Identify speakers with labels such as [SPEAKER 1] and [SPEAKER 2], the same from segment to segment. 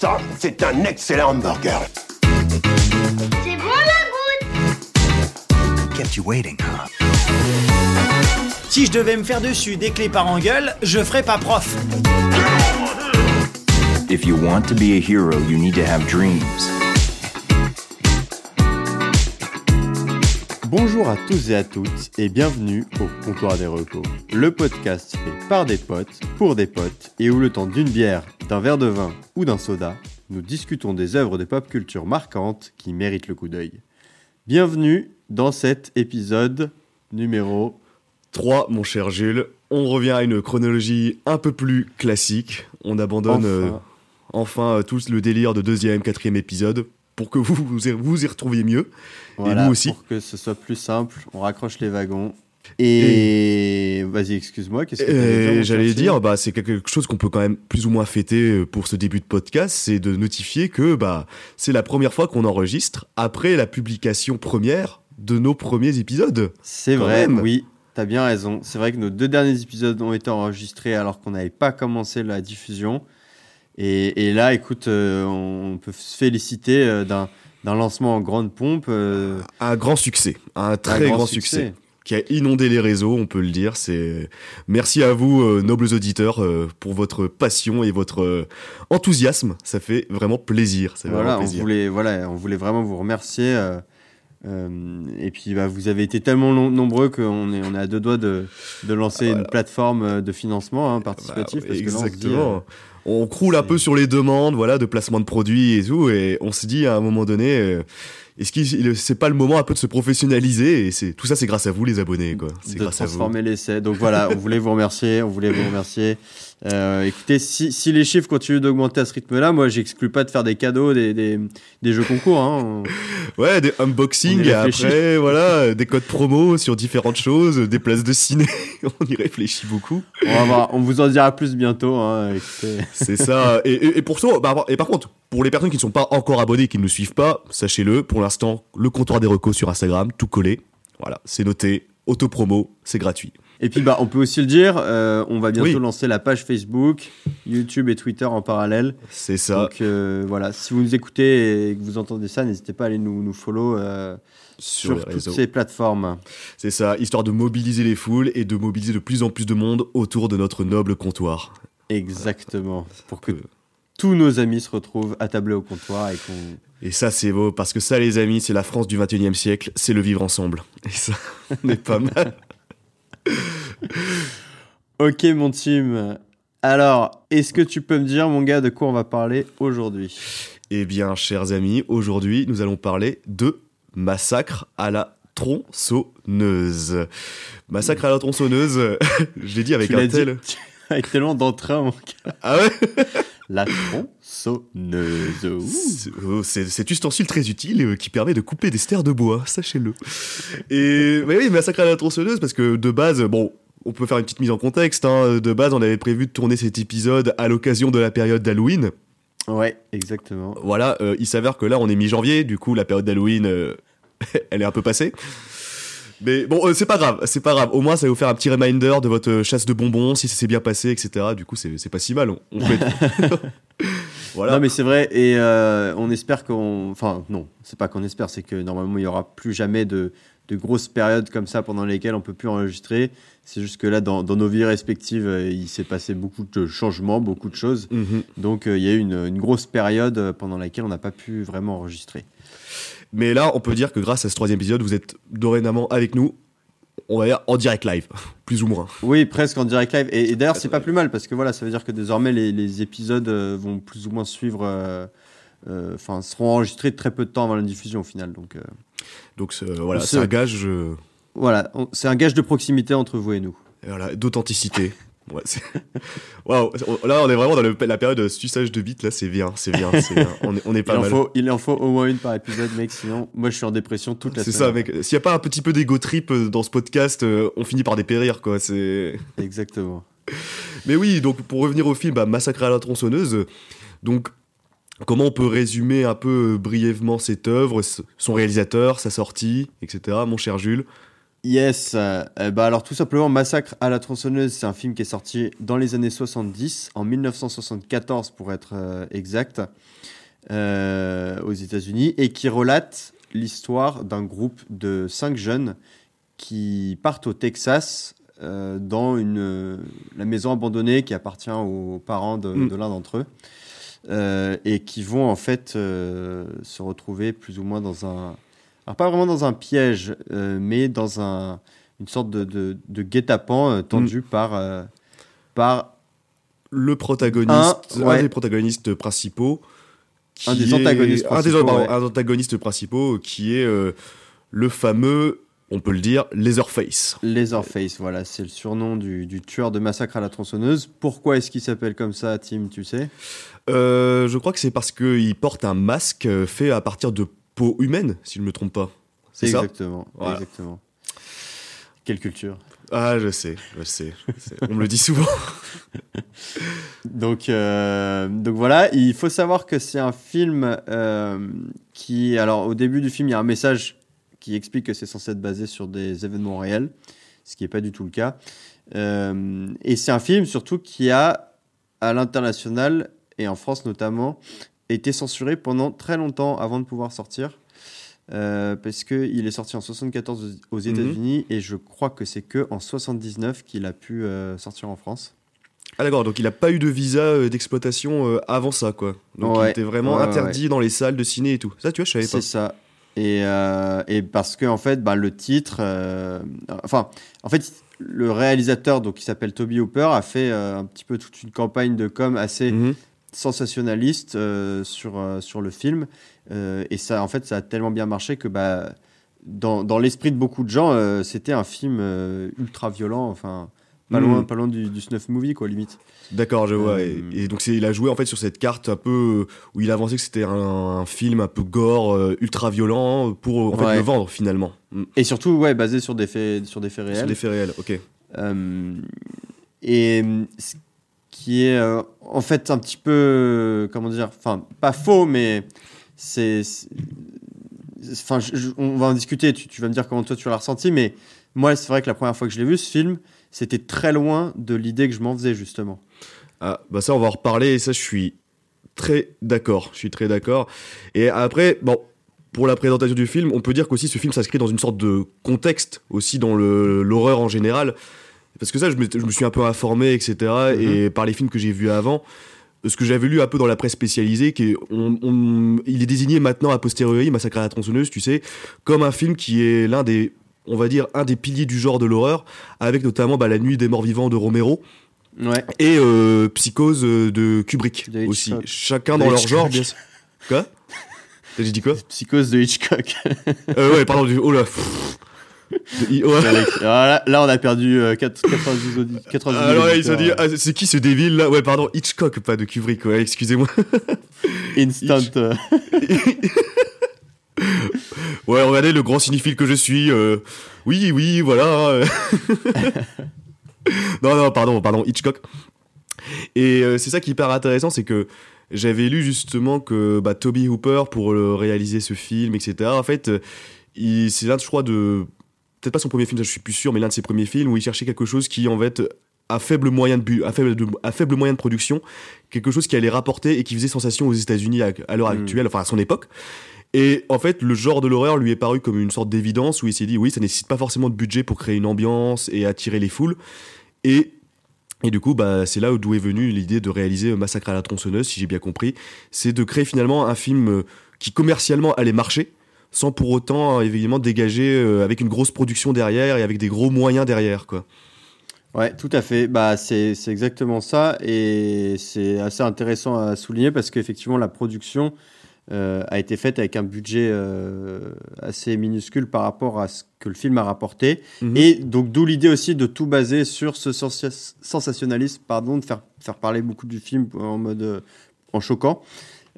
[SPEAKER 1] Ça, c'est un excellent hamburger.
[SPEAKER 2] C'est bon la goutte
[SPEAKER 3] Kept you waiting, huh?
[SPEAKER 4] Si je devais me faire dessus des clés par engueule, je ferais pas prof.
[SPEAKER 3] If you want to be a hero, you need to have dreams.
[SPEAKER 5] Bonjour à tous et à toutes et bienvenue au Comptoir des Recos, le podcast fait par des potes, pour des potes et où le temps d'une bière, d'un verre de vin ou d'un soda, nous discutons des œuvres de pop culture marquantes qui méritent le coup d'œil. Bienvenue dans cet épisode numéro
[SPEAKER 6] 3, mon cher Jules. On revient à une chronologie un peu plus classique. On abandonne
[SPEAKER 5] Enfin.
[SPEAKER 6] euh, enfin euh, tous le délire de deuxième, quatrième épisode pour que vous vous y, vous y retrouviez mieux.
[SPEAKER 5] Voilà,
[SPEAKER 6] nous aussi.
[SPEAKER 5] Pour que ce soit plus simple, on raccroche les wagons. Et, vas-y, excuse-moi, qu'est-ce que
[SPEAKER 6] Et
[SPEAKER 5] mon
[SPEAKER 6] j'allais dire, bah, c'est quelque chose qu'on peut quand même plus ou moins fêter euh, pour ce début de podcast, c'est de notifier que bah, c'est la première fois qu'on enregistre après la publication première de nos premiers épisodes.
[SPEAKER 5] C'est vrai,
[SPEAKER 6] même.
[SPEAKER 5] oui, t'as bien raison. C'est vrai que nos deux derniers épisodes ont été enregistrés alors qu'on n'avait pas commencé la diffusion. Et, et là, écoute, euh, on peut se féliciter euh, d'un lancement en grande pompe. euh,
[SPEAKER 6] Un grand succès, un très
[SPEAKER 5] un
[SPEAKER 6] grand, succès. qui a inondé les réseaux, on peut le dire. C'est merci à vous, euh, nobles auditeurs, euh, pour votre passion et votre euh, enthousiasme. Ça fait vraiment plaisir. Ça fait
[SPEAKER 5] Voilà,
[SPEAKER 6] vraiment
[SPEAKER 5] on voulait, voilà, on voulait vraiment vous remercier. euh, euh, et puis, bah, vous avez été tellement nom- nombreux qu'on est, on est à deux doigts de, de lancer une plateforme euh, de financement hein, participatif.
[SPEAKER 6] Bah,
[SPEAKER 5] parce que là, on
[SPEAKER 6] croule un peu sur les demandes, voilà, de placement de produits et tout, et on se dit à un moment donné, euh, est-ce que c'est pas le moment un peu de se professionnaliser Et c'est tout ça, c'est grâce à vous, les abonnés, quoi. C'est grâce à vous.
[SPEAKER 5] transformer l'essai. Donc voilà, on voulait vous remercier, on voulait vous remercier. Euh, écoutez, si, si les chiffres continuent d'augmenter à ce rythme-là, moi, j'exclus pas de faire des cadeaux, des, des, des jeux concours. Hein.
[SPEAKER 6] Ouais, des unboxings et après, voilà, des codes promo sur différentes choses, des places de ciné. on y réfléchit beaucoup.
[SPEAKER 5] On, va voir, on vous en dira plus bientôt. Hein.
[SPEAKER 6] C'est ça. Et, et, et pour ça, bah, et par contre, pour les personnes qui ne sont pas encore abonnées, qui ne nous suivent pas, sachez-le, pour l'instant, le comptoir des recos sur Instagram, tout collé. Voilà, c'est noté, auto-promo, c'est gratuit.
[SPEAKER 5] Et puis, bah, on peut aussi le dire, euh, on va bientôt
[SPEAKER 6] Oui.
[SPEAKER 5] lancer la page Facebook, YouTube et Twitter en parallèle.
[SPEAKER 6] C'est ça.
[SPEAKER 5] Donc euh, voilà, si vous nous écoutez et que vous entendez ça, n'hésitez pas à aller nous, nous follow euh,
[SPEAKER 6] sur,
[SPEAKER 5] toutes
[SPEAKER 6] réseaux.
[SPEAKER 5] ces plateformes.
[SPEAKER 6] C'est ça, histoire de mobiliser les foules et de mobiliser de plus en plus de monde autour de notre noble comptoir.
[SPEAKER 5] Exactement. Pour que tous nos amis se retrouvent attablés au comptoir et qu'on.
[SPEAKER 6] Et ça, c'est beau, parce que ça, les amis, c'est la France du 21 e siècle, c'est le vivre ensemble. Et ça, on est pas mal.
[SPEAKER 5] Ok, mon team. Alors, est-ce que tu peux me dire, mon gars, de quoi on va parler aujourd'hui?
[SPEAKER 6] Eh bien, chers amis, aujourd'hui, nous allons parler de massacre à la tronçonneuse. Massacre à la tronçonneuse, je l'ai dit avec
[SPEAKER 5] Tu
[SPEAKER 6] un
[SPEAKER 5] l'as dit
[SPEAKER 6] tel.
[SPEAKER 5] avec tellement d'entrain, mon gars.
[SPEAKER 6] Ah ouais?
[SPEAKER 5] La tronçonneuse.
[SPEAKER 6] Oh, C'est cet ustensile très utile euh, qui permet de couper des stères de bois, sachez-le. Et mais oui, massacre à la tronçonneuse, parce que de base, bon, on peut faire une petite mise en contexte. hein. De base, on avait prévu de tourner cet épisode à l'occasion de la période d'Halloween.
[SPEAKER 5] Ouais, exactement.
[SPEAKER 6] Voilà, euh, il s'avère que là, on est mi-janvier, du coup, la période d'Halloween, euh, elle est un peu passée. Mais bon, euh, c'est pas grave, c'est pas grave. Au moins, ça va vous faire un petit reminder de votre chasse de bonbons, si ça s'est bien passé, etc. Du coup, c'est c'est pas si mal. On, être- voilà.
[SPEAKER 5] Non, mais c'est vrai, et euh, on espère qu'on. Enfin, non, c'est pas qu'on espère, c'est que normalement, il y aura plus jamais de, de grosses périodes comme ça pendant lesquelles on peut plus enregistrer. C'est juste que là, dans, dans nos vies respectives, euh, il s'est passé beaucoup de changements, beaucoup de choses.
[SPEAKER 6] Mhm.
[SPEAKER 5] Donc, euh, il y a eu une, une grosse période euh, pendant laquelle on n'a pas pu vraiment enregistrer.
[SPEAKER 6] Mais là, on peut dire que grâce à ce troisième épisode, vous êtes dorénavant avec nous, on va dire en direct live, plus ou moins.
[SPEAKER 5] Oui, presque en direct live. Et, et d'ailleurs, c'est pas plus mal parce que voilà, ça veut dire que désormais, les, les épisodes euh, vont plus ou moins suivre. euh, euh, Enfin, seront enregistrés très peu de temps avant la diffusion au final. Donc, euh,
[SPEAKER 6] Donc voilà, c'est un gage
[SPEAKER 5] voilà, c'est un gage de proximité entre vous et nous.
[SPEAKER 6] voilà, d'authenticité. Ouais, c'est- Waouh, là on est vraiment dans le- la période de suçage de bite, là c'est bien, c'est bien, c'est bien. On est, on est
[SPEAKER 5] Il
[SPEAKER 6] pas
[SPEAKER 5] en,
[SPEAKER 6] mal.
[SPEAKER 5] faut, il en faut au moins une par épisode, mec. Sinon, moi, je suis en dépression toute la
[SPEAKER 6] C'est
[SPEAKER 5] semaine.
[SPEAKER 6] ça, mec. S'il n'y a pas un petit peu d'ego trip euh, dans ce podcast, euh, on finit par dépérir, quoi. C'est.
[SPEAKER 5] Exactement.
[SPEAKER 6] Mais oui, donc pour revenir au film, bah, Massacre à la tronçonneuse. Donc, comment on peut résumer un peu euh, brièvement cette œuvre, son réalisateur, sa sortie, etc. Mon cher Jules?
[SPEAKER 5] Yes, euh, bah alors tout simplement Massacre à la tronçonneuse, c'est un film qui est sorti dans les années 70, en 1974 pour être euh, exact, euh, aux États-Unis, et qui relate l'histoire d'un groupe de cinq jeunes qui partent au Texas dans une, la maison abandonnée qui appartient aux parents de,
[SPEAKER 6] Mm.
[SPEAKER 5] de l'un d'entre eux. et qui vont en fait se retrouver plus ou moins dans un, alors pas vraiment dans un piège, euh, mais dans un, une sorte de, de, de guet-apens euh, tendu par, euh, par
[SPEAKER 6] Le protagoniste,
[SPEAKER 5] Un,
[SPEAKER 6] des protagonistes principaux.
[SPEAKER 5] Un des
[SPEAKER 6] est-
[SPEAKER 5] antagonistes
[SPEAKER 6] un des-
[SPEAKER 5] principaux,
[SPEAKER 6] pardon,
[SPEAKER 5] ouais.
[SPEAKER 6] un antagoniste principaux qui est le fameux, on peut le dire, Leatherface.
[SPEAKER 5] Leatherface. Voilà, c'est le surnom du, du tueur de massacre à la tronçonneuse. Pourquoi est-ce qu'il s'appelle comme ça, Tim, tu sais?
[SPEAKER 6] Je crois que c'est parce qu'il porte un masque fait à partir de peau humaine, si je ne me trompe pas. C'est ça
[SPEAKER 5] Exactement,
[SPEAKER 6] Voilà.
[SPEAKER 5] exactement. Quelle culture.
[SPEAKER 6] Ah, je sais, je sais. je sais. On me le dit souvent.
[SPEAKER 5] Donc, euh, donc voilà, il faut savoir que c'est un film euh, qui, alors au début du film, il y a un message qui explique que c'est censé être basé sur des événements réels, ce qui n'est pas du tout le cas. Euh, et c'est un film surtout qui a, à l'international et en France notamment, été censuré pendant très longtemps avant de pouvoir sortir. Euh, parce qu'il est sorti en 74 aux aux États-Unis et je crois que c'est que en 79 qu'il a pu euh, sortir en France.
[SPEAKER 6] Ah d'accord, donc il n'a pas eu de visa euh, d'exploitation euh, avant ça, quoi. Donc il était vraiment
[SPEAKER 5] Ouais, ouais,
[SPEAKER 6] interdit dans les salles de ciné et tout. Ça, tu vois, je savais pas.
[SPEAKER 5] C'est ça. Et, et parce que en fait, bah, le titre, enfin, en fait, le réalisateur, donc qui s'appelle Toby Hooper, a fait un petit peu toute une campagne de com assez
[SPEAKER 6] Mhm.
[SPEAKER 5] Sensationnaliste euh, sur euh, sur le film. Euh, et ça, en fait, ça a tellement bien marché que bah, dans, dans l'esprit de beaucoup de gens, euh, c'était un film ultra violent. Enfin, pas loin, pas loin du, du snuff movie, quoi, limite.
[SPEAKER 6] D'accord, je vois. Et, et donc il a joué en fait sur cette carte un peu où il avançait que c'était un, un film un peu gore, ultra violent pour en fait le vendre finalement. Mm.
[SPEAKER 5] Et surtout, ouais, basé sur des faits, sur des faits réels.
[SPEAKER 6] Sur des faits réels. Ok.
[SPEAKER 5] Et qui est euh, en fait un petit peu, euh, comment dire, enfin, pas faux, mais c'est. Enfin, on va en discuter, tu, tu vas me dire comment toi tu l'as ressenti, mais moi, c'est vrai que la première fois que je l'ai vu, ce film, c'était très loin de l'idée que je m'en faisais, justement.
[SPEAKER 6] Ah, bah ça, on va en reparler, et ça, je suis très d'accord. Je suis très d'accord. Et après, bon, pour la présentation du film, on peut dire qu'aussi ce film s'inscrit dans une sorte de contexte, aussi dans l'horreur en général. Parce que ça, je me, je me suis un peu informé, etc. Et par les films que j'ai vus avant, ce que j'avais lu un peu dans la presse spécialisée, qui est, on- on- il est désigné maintenant a posteriori, Massacre à la tronçonneuse, tu sais, comme un film qui est l'un des, on va dire, un des piliers du genre de l'horreur, avec notamment bah, La Nuit des Morts Vivants de Romero
[SPEAKER 5] Ouais.
[SPEAKER 6] et euh, Psychose euh, de Kubrick
[SPEAKER 5] De
[SPEAKER 6] aussi. Chacun
[SPEAKER 5] De
[SPEAKER 6] dans leur genre, bien sûr. Quoi J'ai dit quoi?
[SPEAKER 5] Psychose de Hitchcock.
[SPEAKER 6] euh, Ouais, pardon, du... oh là. pff.
[SPEAKER 5] Là, on a perdu euh, 4 90 audi- 90
[SPEAKER 6] Alors là, ils se
[SPEAKER 5] auditeurs,
[SPEAKER 6] dit, ah, c'est qui ce débile là? Ouais, pardon, Hitchcock, pas de Kubrick, ouais, excusez-moi.
[SPEAKER 5] Instant. euh,
[SPEAKER 6] Ouais, regardez le grand cinéphile que je suis. euh, Oui, oui, voilà. non, non, pardon, pardon, Hitchcock. Et euh, c'est ça qui est hyper intéressant, c'est que j'avais lu justement que bah, Toby Hooper, pour euh, réaliser ce film, etc., en fait, c'est l'un, je crois, de. Peut-être pas son premier film, ça, je suis plus sûr, mais l'un de ses premiers films où il cherchait quelque chose qui, en fait, à faible moyen de, bu- à faible, de- à faible moyen de production, quelque chose qui allait rapporter et qui faisait sensation aux États-Unis à, à l'heure
[SPEAKER 5] Mm.
[SPEAKER 6] actuelle, enfin à son époque. Et en fait, le genre de l'horreur lui est paru comme une sorte d'évidence où il s'est dit oui, ça nécessite pas forcément de budget pour créer une ambiance et attirer les foules. Et, et du coup, bah, c'est là d'où est venue l'idée de réaliser Massacre à la tronçonneuse, si j'ai bien compris. C'est de créer finalement un film euh, qui commercialement allait marcher, sans pour autant euh, évidemment dégager euh, avec une grosse production derrière et avec des gros moyens derrière, quoi.
[SPEAKER 5] Ouais, tout à fait. Bah, c'est c'est exactement ça. Et c'est assez intéressant à souligner parce qu'effectivement, la production euh, a été faite avec un budget euh, assez minuscule par rapport à ce que le film a rapporté.
[SPEAKER 6] Mhm.
[SPEAKER 5] Et donc, d'où l'idée aussi de tout baser sur ce sensa- sensationnalisme, pardon, de faire, faire parler beaucoup du film en mode euh, en choquant.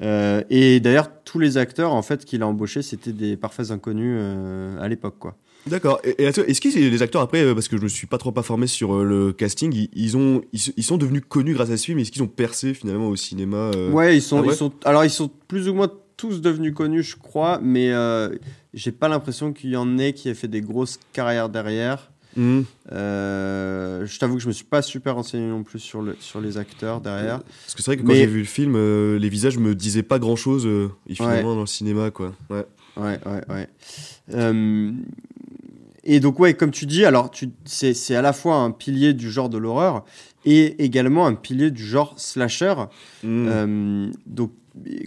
[SPEAKER 5] Euh, et d'ailleurs, tous les acteurs en fait qu'il a embauchés, c'était des parfaits inconnus euh, à l'époque, quoi.
[SPEAKER 6] D'accord. Et, et est-ce que les acteurs après, euh, parce que je me suis pas trop informé sur euh, le casting, ils, ils ont, ils, sont devenus connus grâce à ce film. Est-ce qu'ils ont percé finalement au cinéma
[SPEAKER 5] Ouais, ils sont,
[SPEAKER 6] Ah ouais
[SPEAKER 5] ils sont, alors ils sont plus ou moins tous devenus connus, je crois, mais j'ai pas l'impression qu'il y en ait qui aient fait des grosses carrières derrière.
[SPEAKER 6] Mhm.
[SPEAKER 5] Euh, je t'avoue que je me suis pas super renseigné non plus sur, le, sur les acteurs derrière.
[SPEAKER 6] Parce que c'est vrai que quand
[SPEAKER 5] Mais-
[SPEAKER 6] j'ai vu le film, euh, les visages me disaient pas grand chose, et finalement dans le cinéma, quoi. Ouais.
[SPEAKER 5] Ouais, ouais, ouais. Euh, et donc, ouais, comme tu dis, alors c'est à la fois un pilier du genre de l'horreur et également un pilier du genre slasher.
[SPEAKER 6] Mhm.
[SPEAKER 5] Euh, donc,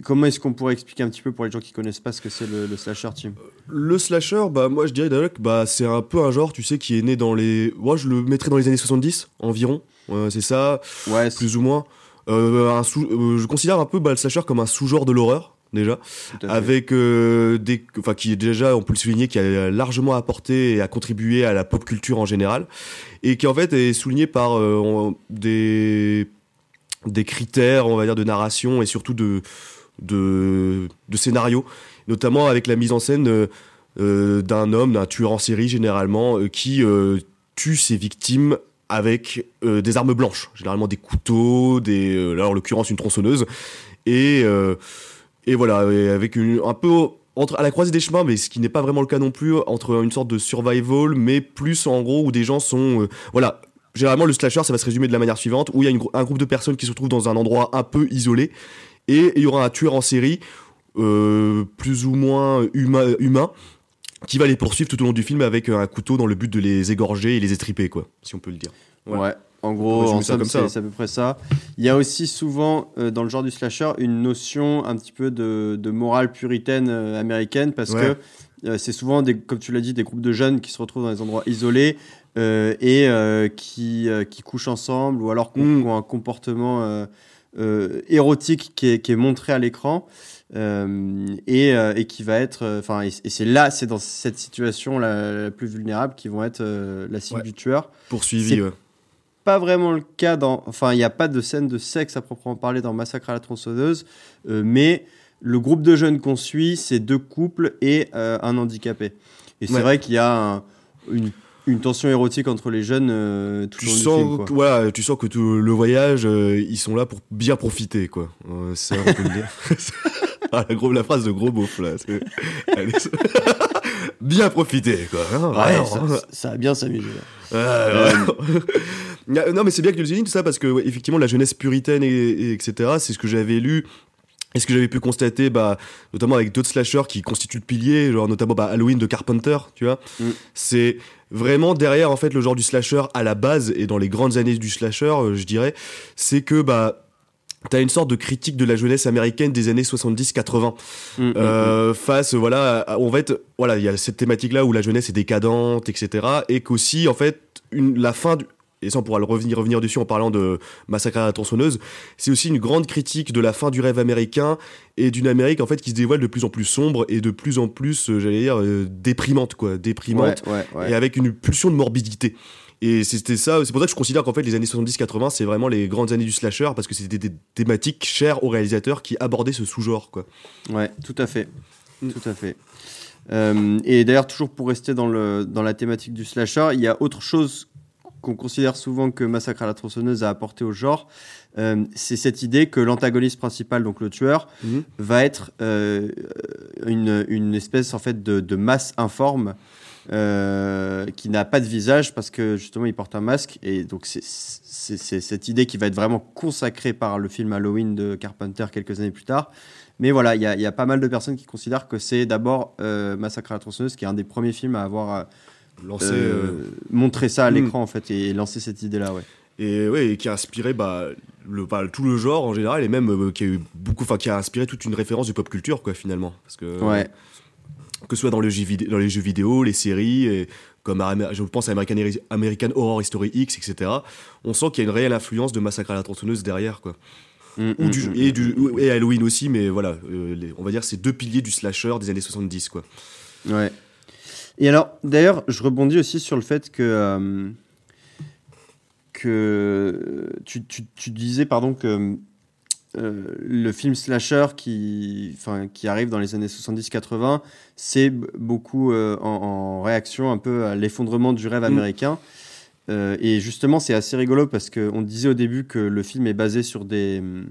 [SPEAKER 5] comment est-ce qu'on pourrait expliquer un petit peu pour les gens qui connaissent pas ce que c'est le, le slasher, Tim?
[SPEAKER 6] Le slasher, bah moi je dirais d'ailleurs que bah, c'est un peu un genre, tu sais, qui est né dans les. Moi je le mettrais dans les années 70 environ. C'est ça,
[SPEAKER 5] Ouais,
[SPEAKER 6] plus ou moins. Euh, un sous- euh, je considère un peu bah, le slasher comme un sous-genre de l'horreur, déjà. Avec euh, des. Enfin, qui est déjà, on peut le souligner, qui a largement apporté et a contribué à la pop culture en général. Et qui en fait est souligné par euh, des. des critères, on va dire, de narration et surtout de. de, de scénario. Notamment avec la mise en scène. euh, d'un homme, d'un tueur en série généralement, qui tue ses victimes avec euh, des armes blanches, généralement des couteaux, des, euh, là en l'occurrence une tronçonneuse, et, euh, et voilà, avec un peu entre, à la croisée des chemins, mais ce qui n'est pas vraiment le cas non plus, entre une sorte de survival, mais plus en gros où des gens sont, euh, voilà. Généralement, le slasher, ça va se résumer de la manière suivante, où il y a un groupe de personnes qui se retrouvent dans un endroit un peu isolé, et il y aura un tueur en série, euh, plus ou moins humain, qui va les poursuivre tout au long du film avec un couteau dans le but de les égorger et les étriper, quoi, si on peut le dire.
[SPEAKER 5] Ouais. En gros, en somme, c'est à peu près ça. Il y a aussi souvent, euh, dans le genre du slasher, une notion un petit peu de, de morale puritaine euh, américaine parce
[SPEAKER 6] Ouais.
[SPEAKER 5] que euh, c'est souvent, des, comme tu l'as dit, des groupes de jeunes qui se retrouvent dans des endroits isolés et qui, qui couchent ensemble ou alors qui
[SPEAKER 6] Mm.
[SPEAKER 5] qui ont un comportement érotique qui est, qui est montré à l'écran. et, et qui va être, enfin, et, et c'est là, c'est dans cette situation la, la plus vulnérable qui vont être la cible
[SPEAKER 6] Ouais.
[SPEAKER 5] du tueur
[SPEAKER 6] Poursuivi, ouais.
[SPEAKER 5] Pas vraiment le cas dans. Enfin, il n'y a pas de scène de sexe à proprement parler dans Massacre à la tronçonneuse, euh, mais le groupe de jeunes qu'on suit, c'est deux couples et euh, un handicapé. Et c'est
[SPEAKER 6] Ouais.
[SPEAKER 5] vrai qu'il y a un- une, une tension érotique entre les jeunes euh, tout
[SPEAKER 6] Tu sens,
[SPEAKER 5] film.
[SPEAKER 6] que, voilà, tu sens que tout le voyage, euh, ils sont là pour bien profiter, quoi. Euh, ça, on peut le dire. ah, la, gros, la phrase de gros beauf, là. c'est- c'est- bien profiter, quoi. hein,
[SPEAKER 5] Ouais,
[SPEAKER 6] vraiment,
[SPEAKER 5] ça,
[SPEAKER 6] hein.
[SPEAKER 5] ça- a bien.
[SPEAKER 6] Ouais, ouais. Non, mais c'est bien que tu le soulignes, tout ça, parce que, ouais, effectivement, la jeunesse puritaine, et, et etc., c'est ce que j'avais lu. Et ce que j'avais pu constater, bah, notamment avec d'autres slashers qui constituent le pilier, genre notamment bah, Halloween de Carpenter, tu vois,
[SPEAKER 5] Mm.
[SPEAKER 6] c'est vraiment derrière en fait le genre du slasher à la base et dans les grandes années du slasher, euh, je dirais, c'est que bah t'as une sorte de critique de la jeunesse américaine des années 70-80
[SPEAKER 5] Mm, mm,
[SPEAKER 6] euh, face voilà à- on va être voilà il y a cette thématique là où la jeunesse est décadente etc et qu'aussi en fait une, la fin du et ça on pourra le revenir revenir dessus en parlant de Massacre à la tronçonneuse c'est aussi une grande critique de la fin du rêve américain et d'une Amérique en fait qui se dévoile de plus en plus sombre et de plus en plus euh, j'allais dire euh, déprimante quoi déprimante
[SPEAKER 5] Ouais, ouais, ouais.
[SPEAKER 6] et avec une pulsion de morbidité. Et c'était ça, c'est pour ça que je considère qu'en fait les années 70-80 c'est vraiment les grandes années du slasher parce que c'était des thématiques chères aux réalisateurs qui abordaient ce sous-genre quoi.
[SPEAKER 5] Ouais, tout à fait.
[SPEAKER 6] Mm.
[SPEAKER 5] Tout à fait. Euh, et d'ailleurs, toujours pour rester dans, le, dans la thématique du slasher, il y a autre chose qu'on considère souvent que Massacre à la tronçonneuse a apporté au genre. Euh, c'est cette idée que l'antagoniste principal, donc le tueur,
[SPEAKER 6] Mhm.
[SPEAKER 5] va être euh, une, une espèce en fait de, de masse informe euh, qui n'a pas de visage parce que justement il porte un masque et donc c'est cette idée qui va être vraiment consacrée par le film Halloween de Carpenter quelques années plus tard. Mais voilà, il y, a- il y a pas mal de personnes qui considèrent que c'est d'abord Massacre à la tronçonneuse qui est un des premiers films à avoir
[SPEAKER 6] Lancé,
[SPEAKER 5] euh,
[SPEAKER 6] euh,
[SPEAKER 5] montré ça à
[SPEAKER 6] hmm.
[SPEAKER 5] l'écran en fait et lancé cette idée-là. Ouais.
[SPEAKER 6] et ouais et qui a inspiré bah, le, bah, tout le genre en général et même euh, qui a eu beaucoup, enfin qui a inspiré toute une référence de pop culture quoi finalement parce que
[SPEAKER 5] Ouais.
[SPEAKER 6] que ce soit dans, le jeu vidéo, dans les jeux vidéo, les séries, et comme à je pense à American, American Horror Story X, etc. On sent qu'il y a une réelle influence de Massacre à la tronçonneuse derrière, quoi. Ou du, et, du, et Halloween aussi, mais voilà, euh, les- on va dire c'est deux piliers du slasher des années 70, quoi.
[SPEAKER 5] Ouais. Et alors, d'ailleurs, je rebondis aussi sur le fait que euh, que tu, tu, tu disais pardon que euh, le film slasher qui qui arrive dans les années 70-80, c'est beaucoup euh, en, en réaction un peu à l'effondrement du rêve américain. Euh, et justement, c'est assez rigolo parce qu'on disait au début que le film est basé sur des, hum,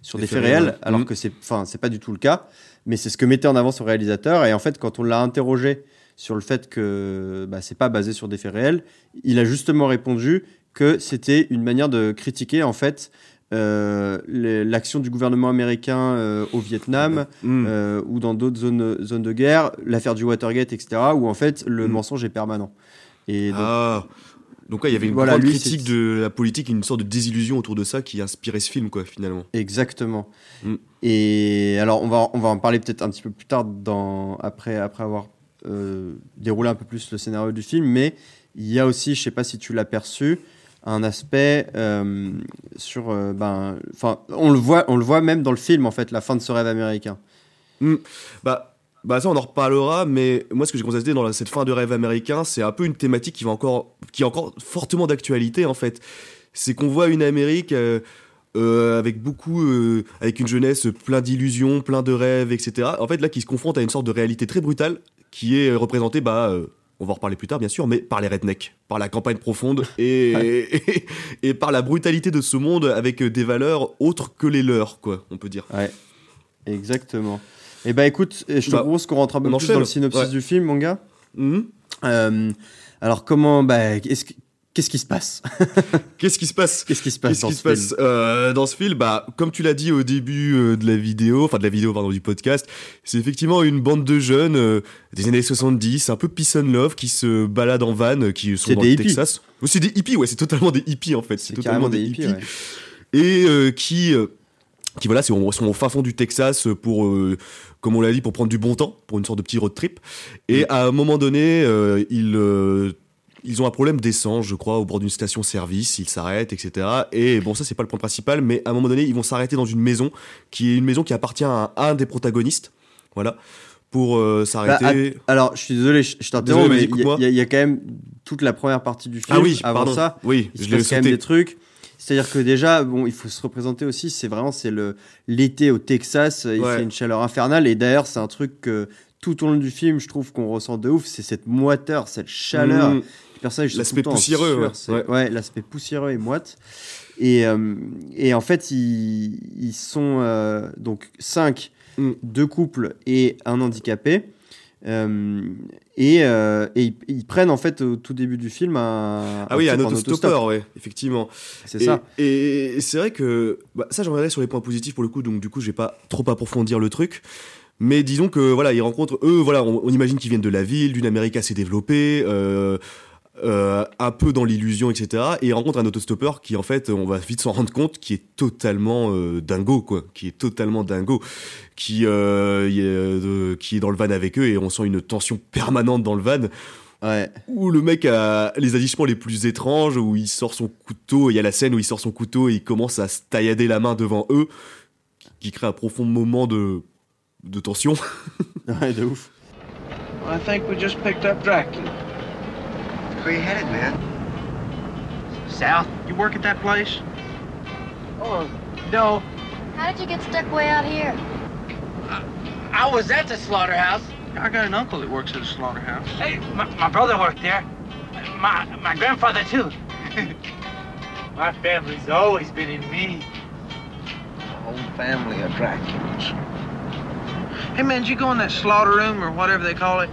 [SPEAKER 5] sur
[SPEAKER 6] Des
[SPEAKER 5] des,
[SPEAKER 6] faits
[SPEAKER 5] faits
[SPEAKER 6] réels,
[SPEAKER 5] alors
[SPEAKER 6] Mhm.
[SPEAKER 5] que c'est, c'est pas du tout le cas. Mais c'est ce que mettait en avant son réalisateur. Et en fait, quand on l'a interrogé sur le fait que bah, c'est pas basé sur des faits réels, il a justement répondu que c'était une manière de critiquer en fait euh, l'action du gouvernement américain euh, au Vietnam
[SPEAKER 6] Mm.
[SPEAKER 5] euh, ou dans d'autres zones, zones de guerre, l'affaire du Watergate, etc., où en fait le
[SPEAKER 6] Mm.
[SPEAKER 5] mensonge est permanent. Et donc,
[SPEAKER 6] Ah. Donc ouais, il y avait une
[SPEAKER 5] Voilà,
[SPEAKER 6] grande
[SPEAKER 5] lui,
[SPEAKER 6] critique de la politique, une sorte de désillusion autour de ça qui inspirait ce film, quoi, finalement.
[SPEAKER 5] Exactement.
[SPEAKER 6] Mm.
[SPEAKER 5] Et alors, on va, on va en parler peut-être un petit peu plus tard, dans, après, après avoir euh, déroulé un peu plus le scénario du film, mais il y a aussi, je sais pas si tu l'as perçu, un aspect euh, sur. euh, ben, enfin, on le voit, on le voit même dans le film, en fait, la fin de ce rêve américain.
[SPEAKER 6] Bah, bah ça, on en reparlera, mais moi, ce que j'ai constaté dans cette fin de rêve américain, c'est un peu une thématique qui, va encore, qui est encore fortement d'actualité, en fait. C'est qu'on voit une Amérique avec beaucoup, avec une jeunesse plein d'illusions, plein de rêves, etc. En fait, là, qui se confronte à une sorte de réalité très brutale, qui est représentée, bah, euh, on va en reparler plus tard, bien sûr, mais par les rednecks, par la campagne profonde et, et, et par la brutalité de ce monde avec des valeurs autres que les leurs, quoi, on peut dire.
[SPEAKER 5] Ouais, exactement. Et bah écoute, je te
[SPEAKER 6] Bah,
[SPEAKER 5] propose qu'on rentre un peu plus dans le synopsis
[SPEAKER 6] Ouais.
[SPEAKER 5] du film, mon gars.
[SPEAKER 6] Mhm.
[SPEAKER 5] Euh, alors, comment. Bah, est-ce que- Qu'est-ce qui se passe
[SPEAKER 6] Qu'est-ce qui se passe
[SPEAKER 5] Qu'est-ce qui se passe dans
[SPEAKER 6] qui
[SPEAKER 5] ce
[SPEAKER 6] se passe euh, dans ce film Bah, comme tu l'as dit au début euh, de la vidéo, enfin de la vidéo, pardon, du podcast, c'est effectivement une bande de jeunes euh, des années 70, un peu peace and love, qui se baladent en van, euh, qui sont dans le. Texas. Oh, c'est des hippies, ouais, c'est totalement des hippies en fait.
[SPEAKER 5] C'est
[SPEAKER 6] totalement
[SPEAKER 5] des hippies, ouais.
[SPEAKER 6] Et qui, qui voilà, sont, sont au fin fond du Texas pour, euh, comme on l'a dit, pour prendre du bon temps, pour une sorte de petit road trip. Et à un moment donné, euh, ils, euh, ils ont un problème d'essence, je crois, au bord d'une station-service. Ils s'arrêtent, etc. Et bon, ça, c'est pas le point principal, mais à un moment donné, ils vont s'arrêter dans une maison qui est une maison qui appartient à un des protagonistes. Voilà. Pour euh,
[SPEAKER 5] Bah,
[SPEAKER 6] s'arrêter.
[SPEAKER 5] att- alors, je suis désolé, je, je t'interromps, mais il y, a- y y quand même toute la première partie du film.
[SPEAKER 6] ah oui,
[SPEAKER 5] avant
[SPEAKER 6] pardon.
[SPEAKER 5] ça,
[SPEAKER 6] oui,
[SPEAKER 5] il se
[SPEAKER 6] je
[SPEAKER 5] passe quand même des trucs. C'est-à-dire que déjà, bon, il faut se représenter aussi. C'est vraiment c'est le l'été au Texas. Il
[SPEAKER 6] Ouais.
[SPEAKER 5] fait une chaleur infernale. Et d'ailleurs, c'est un truc que tout au long du film, je trouve qu'on ressent de ouf. C'est cette moiteur, cette chaleur.
[SPEAKER 6] Mmh. L'aspect poussiéreux,
[SPEAKER 5] sueur, ouais. l'aspect poussiéreux et moite. Et, euh, et en fait, ils, ils sont euh, donc cinq,
[SPEAKER 6] Mm.
[SPEAKER 5] deux couples et un handicapé. Euh, et euh, et ils, ils prennent en fait au tout début du film un,
[SPEAKER 6] Ah oui, un
[SPEAKER 5] en
[SPEAKER 6] autostoppeur, ouais, effectivement.
[SPEAKER 5] C'est ça.
[SPEAKER 6] Et, et c'est vrai que bah, ça, j'en reviendrai sur les points positifs pour le coup, donc du coup, je vais pas trop approfondir le truc. Mais disons que voilà, ils rencontrent eux, voilà, on, on imagine qu'ils viennent de la ville, d'une Amérique assez développée, euh, euh, un peu dans l'illusion, etc. Et ils rencontrent un autostoppeur qui, en fait, on va vite s'en rendre compte, qui est totalement euh, dingo, quoi, qui est totalement dingo, qui euh, est, euh, qui est dans le van avec eux et on sent une tension permanente dans le van
[SPEAKER 5] Ouais.
[SPEAKER 6] où le mec a les agissements les plus étranges, où il sort son couteau, il y a la scène où il sort son couteau et il commence à se taillader la main devant eux, qui crée un profond moment de, de tension.
[SPEAKER 5] Ouais, de ouf.
[SPEAKER 7] I think we just picked up Dracula.
[SPEAKER 1] Where you headed, man?
[SPEAKER 7] South? You work at that place? Oh, no.
[SPEAKER 2] How did you get stuck way out here?
[SPEAKER 7] I was at the slaughterhouse. I got an uncle that works at a slaughterhouse. Hey, my, my brother worked there. My, my grandfather, too. my family's always been in me.
[SPEAKER 8] whole family of Draculas.
[SPEAKER 7] Hey, man, did you go in that slaughter room or whatever they call it?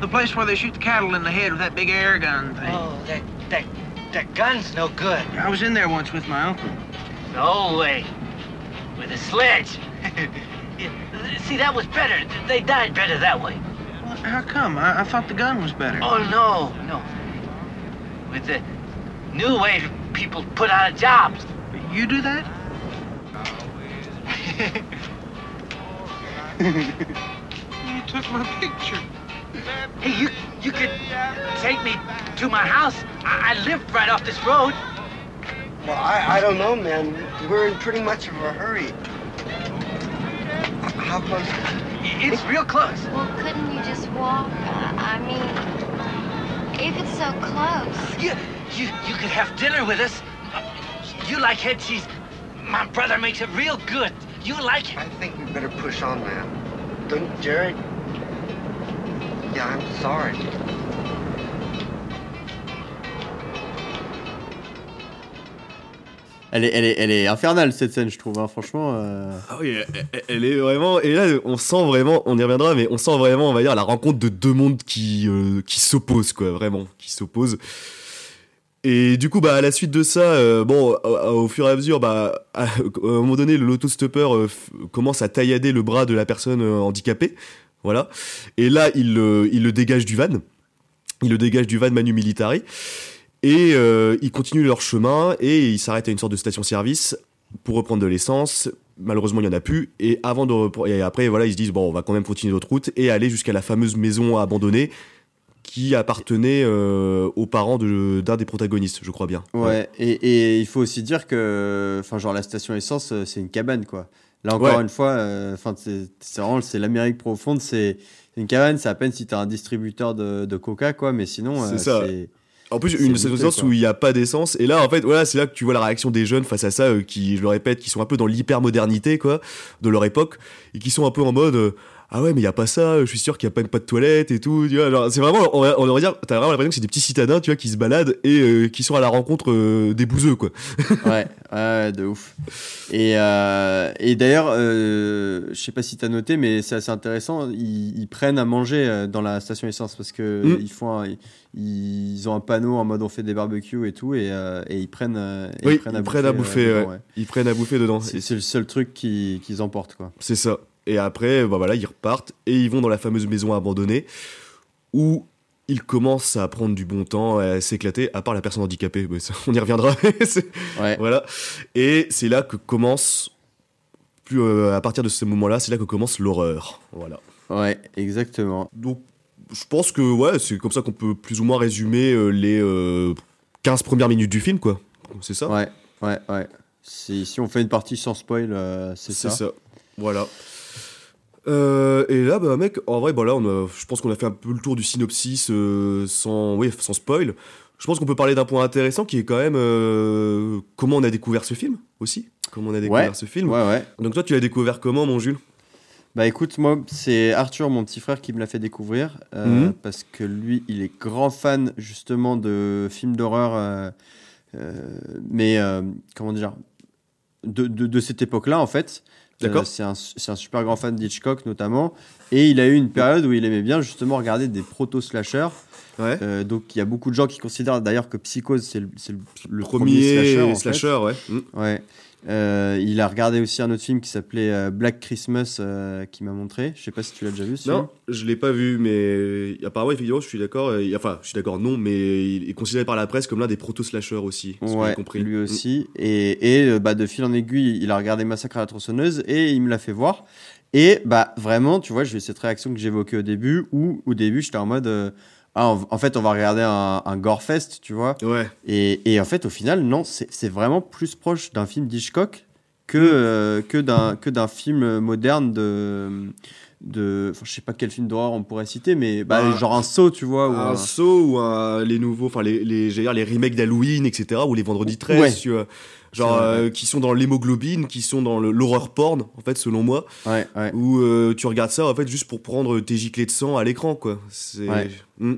[SPEAKER 7] The place where they shoot the cattle in the head with that big air gun thing.
[SPEAKER 8] Oh, that that that gun's no good.
[SPEAKER 7] I was in there once with my uncle.
[SPEAKER 9] No way. With a sledge. See, that was better. They died better that way.
[SPEAKER 7] Well, how come? I, I thought the gun was better.
[SPEAKER 9] Oh, no, no. With the new way people put out of jobs.
[SPEAKER 7] You do that? you took my picture.
[SPEAKER 9] Hey, you you could take me to my house. I, I lived right off this road.
[SPEAKER 1] Well, I, I don't know, man. We're in pretty much of a hurry. How close?
[SPEAKER 9] It's real close.
[SPEAKER 2] Well, couldn't you just walk? I, I mean, if it's so close.
[SPEAKER 9] You, you, you could have dinner with us. You like head cheese. My brother makes it real good. You like it.
[SPEAKER 1] I think we better push on, man. Don't Jared? Yeah, I'm sorry.
[SPEAKER 5] Elle est, elle, est, elle est infernale cette scène, je trouve. hein, franchement. euh,
[SPEAKER 6] Ah oui, elle, est vraiment. Et là, on sent vraiment, on y reviendra, mais on sent vraiment, on va dire, la rencontre de deux mondes qui, euh, qui s'opposent, quoi, vraiment, qui s'opposent. Et du coup, bah, à la suite de ça, euh, bon, au, au fur et à mesure, bah, à, à un moment donné, l'autostoppeur euh, commence à taillader le bras de la personne euh, handicapée. Voilà. Et là, il, le- il le dégage du van. Il le dégage du van Manu Militari. Et euh, ils continuent leur chemin et ils s'arrêtent à une sorte de station-service pour reprendre de l'essence. Malheureusement, il y en a plus. Et avant de après, voilà, ils se disent bon, on va quand même continuer notre route et aller jusqu'à la fameuse maison abandonnée qui appartenait euh, aux parents de- d'un des protagonistes, je crois bien.
[SPEAKER 5] Ouais, Et, et il faut aussi dire que, enfin, genre la station essence, euh, c'est une cabane, quoi. Là encore
[SPEAKER 6] Ouais.
[SPEAKER 5] une fois, euh, c'est vraiment, c'est l'Amérique profonde, c'est une cabane. C'est à peine si t'as un distributeur de, de Coca, quoi. Mais sinon,
[SPEAKER 6] C'est
[SPEAKER 5] euh,
[SPEAKER 6] ça. En plus, une
[SPEAKER 5] quoi.
[SPEAKER 6] où il n'y a pas d'essence. Et là, en fait, voilà, c'est là que tu vois la réaction des jeunes face à ça, euh, qui, je le répète, qui sont un peu dans l'hypermodernité, quoi, de leur époque, et qui sont un peu en mode, euh, ah ouais, mais il n'y a pas ça, je suis sûr qu'il n'y a pas même pas de toilette et tout, tu vois. genre, C'est vraiment, on va, on va dire, t'as vraiment l'impression que c'est des petits citadins, tu vois, qui se baladent et euh, qui sont à la rencontre euh, des bouseux, quoi.
[SPEAKER 5] ouais, ouais, de ouf. Et, euh, et d'ailleurs, je sais pas si tu as noté, mais c'est assez intéressant. Ils, ils prennent à manger dans la station essence parce que
[SPEAKER 6] Mm.
[SPEAKER 5] ils font, un- ils ont un panneau en mode on fait des barbecues et tout, et, et ils prennent, et
[SPEAKER 6] Oui,
[SPEAKER 5] ils prennent à
[SPEAKER 6] ils prennent à
[SPEAKER 5] bouffer. dedans, ouais.
[SPEAKER 6] Ils prennent à bouffer dedans.
[SPEAKER 5] C'est c'est le seul truc qui- qu'ils emportent, quoi.
[SPEAKER 6] C'est ça. Et après, bah voilà, ils repartent et ils vont dans la fameuse maison abandonnée où ils commencent à prendre du bon temps, à s'éclater, à part la personne handicapée. Mais ça, on y reviendra. C'est-
[SPEAKER 5] Ouais.
[SPEAKER 6] Voilà. Et c'est là que commence, plus euh, à partir de ce moment-là, c'est là que commence l'horreur. Voilà.
[SPEAKER 5] Ouais, exactement.
[SPEAKER 6] Donc, je pense que ouais, c'est comme ça qu'on peut plus ou moins résumer euh, les euh, 15 premières minutes du film, quoi. C'est ça?
[SPEAKER 5] Ouais, ouais, ouais. Si, si on fait une partie sans spoil, euh, c'est
[SPEAKER 6] C'est
[SPEAKER 5] ça.
[SPEAKER 6] ça. Voilà. Euh, et là, bah, mec, en vrai, bah, là, on a, je pense qu'on a fait un peu le tour du synopsis euh, sans, oui, sans spoil. Je pense qu'on peut parler d'un point intéressant qui est quand même euh, comment on a découvert ce film aussi. Comment on a découvert
[SPEAKER 5] Ouais,
[SPEAKER 6] ce film.
[SPEAKER 5] Ouais, ouais.
[SPEAKER 6] Donc toi, tu l'as découvert comment, mon Jules?
[SPEAKER 5] Bah écoute, moi, c'est Arthur, mon petit frère, qui me l'a fait découvrir. euh,
[SPEAKER 6] Mhm.
[SPEAKER 5] Parce que lui, il est grand fan justement de films d'horreur. euh, euh, mais comment dire de, de, de cette époque-là, en fait. Euh, c'est un, super grand fan d'Hitchcock, notamment. Et il a eu une période où il aimait bien justement regarder des proto-slashers.
[SPEAKER 6] Ouais.
[SPEAKER 5] Euh, donc il y a beaucoup de gens qui considèrent d'ailleurs que Psychose, c'est le, c'est le- le premier,
[SPEAKER 6] Premier
[SPEAKER 5] slasher.
[SPEAKER 6] ouais. Mm.
[SPEAKER 5] Ouais. Euh, il a regardé aussi un autre film qui s'appelait euh, Black Christmas euh, qui m'a montré. Je sais pas si tu l'as déjà vu.
[SPEAKER 6] Non, je l'ai pas vu, mais apparemment, effectivement, je suis d'accord. Enfin, je suis d'accord, non, mais il est considéré par la presse comme l'un des proto-slashers aussi. ce que j'ai
[SPEAKER 5] Ouais,
[SPEAKER 6] compris.
[SPEAKER 5] lui aussi. Et, et bah, de fil en aiguille, il a regardé Massacre à la tronçonneuse et il me l'a fait voir. Et bah vraiment, tu vois, j'ai eu cette réaction que j'évoquais au début, où au début, j'étais en mode, ah, en, en fait, on va regarder un, un gore-fest, tu vois.
[SPEAKER 6] Ouais.
[SPEAKER 5] Et, et en fait, au final, non, c'est vraiment plus proche d'un film d'Hitchcock que,
[SPEAKER 6] Mm.
[SPEAKER 5] euh, que d'un film moderne de. de je sais pas quel film d'horreur on pourrait citer, mais bah,
[SPEAKER 6] Bah,
[SPEAKER 5] genre un saut, tu vois. ou
[SPEAKER 6] un
[SPEAKER 5] un-
[SPEAKER 6] saut ou un- les nouveaux, enfin les, les, les remakes d'Halloween, etc. ou les Vendredi 13,
[SPEAKER 5] Ouais.
[SPEAKER 6] tu vois. Genre, euh, qui sont dans l'hémoglobine, qui sont dans l'horreur porn, en fait, selon moi.
[SPEAKER 5] Ouais, ouais.
[SPEAKER 6] Où euh, tu regardes ça, en fait, juste pour prendre tes giclées de sang à l'écran, quoi. C'est.
[SPEAKER 5] Ouais.
[SPEAKER 6] Hmm.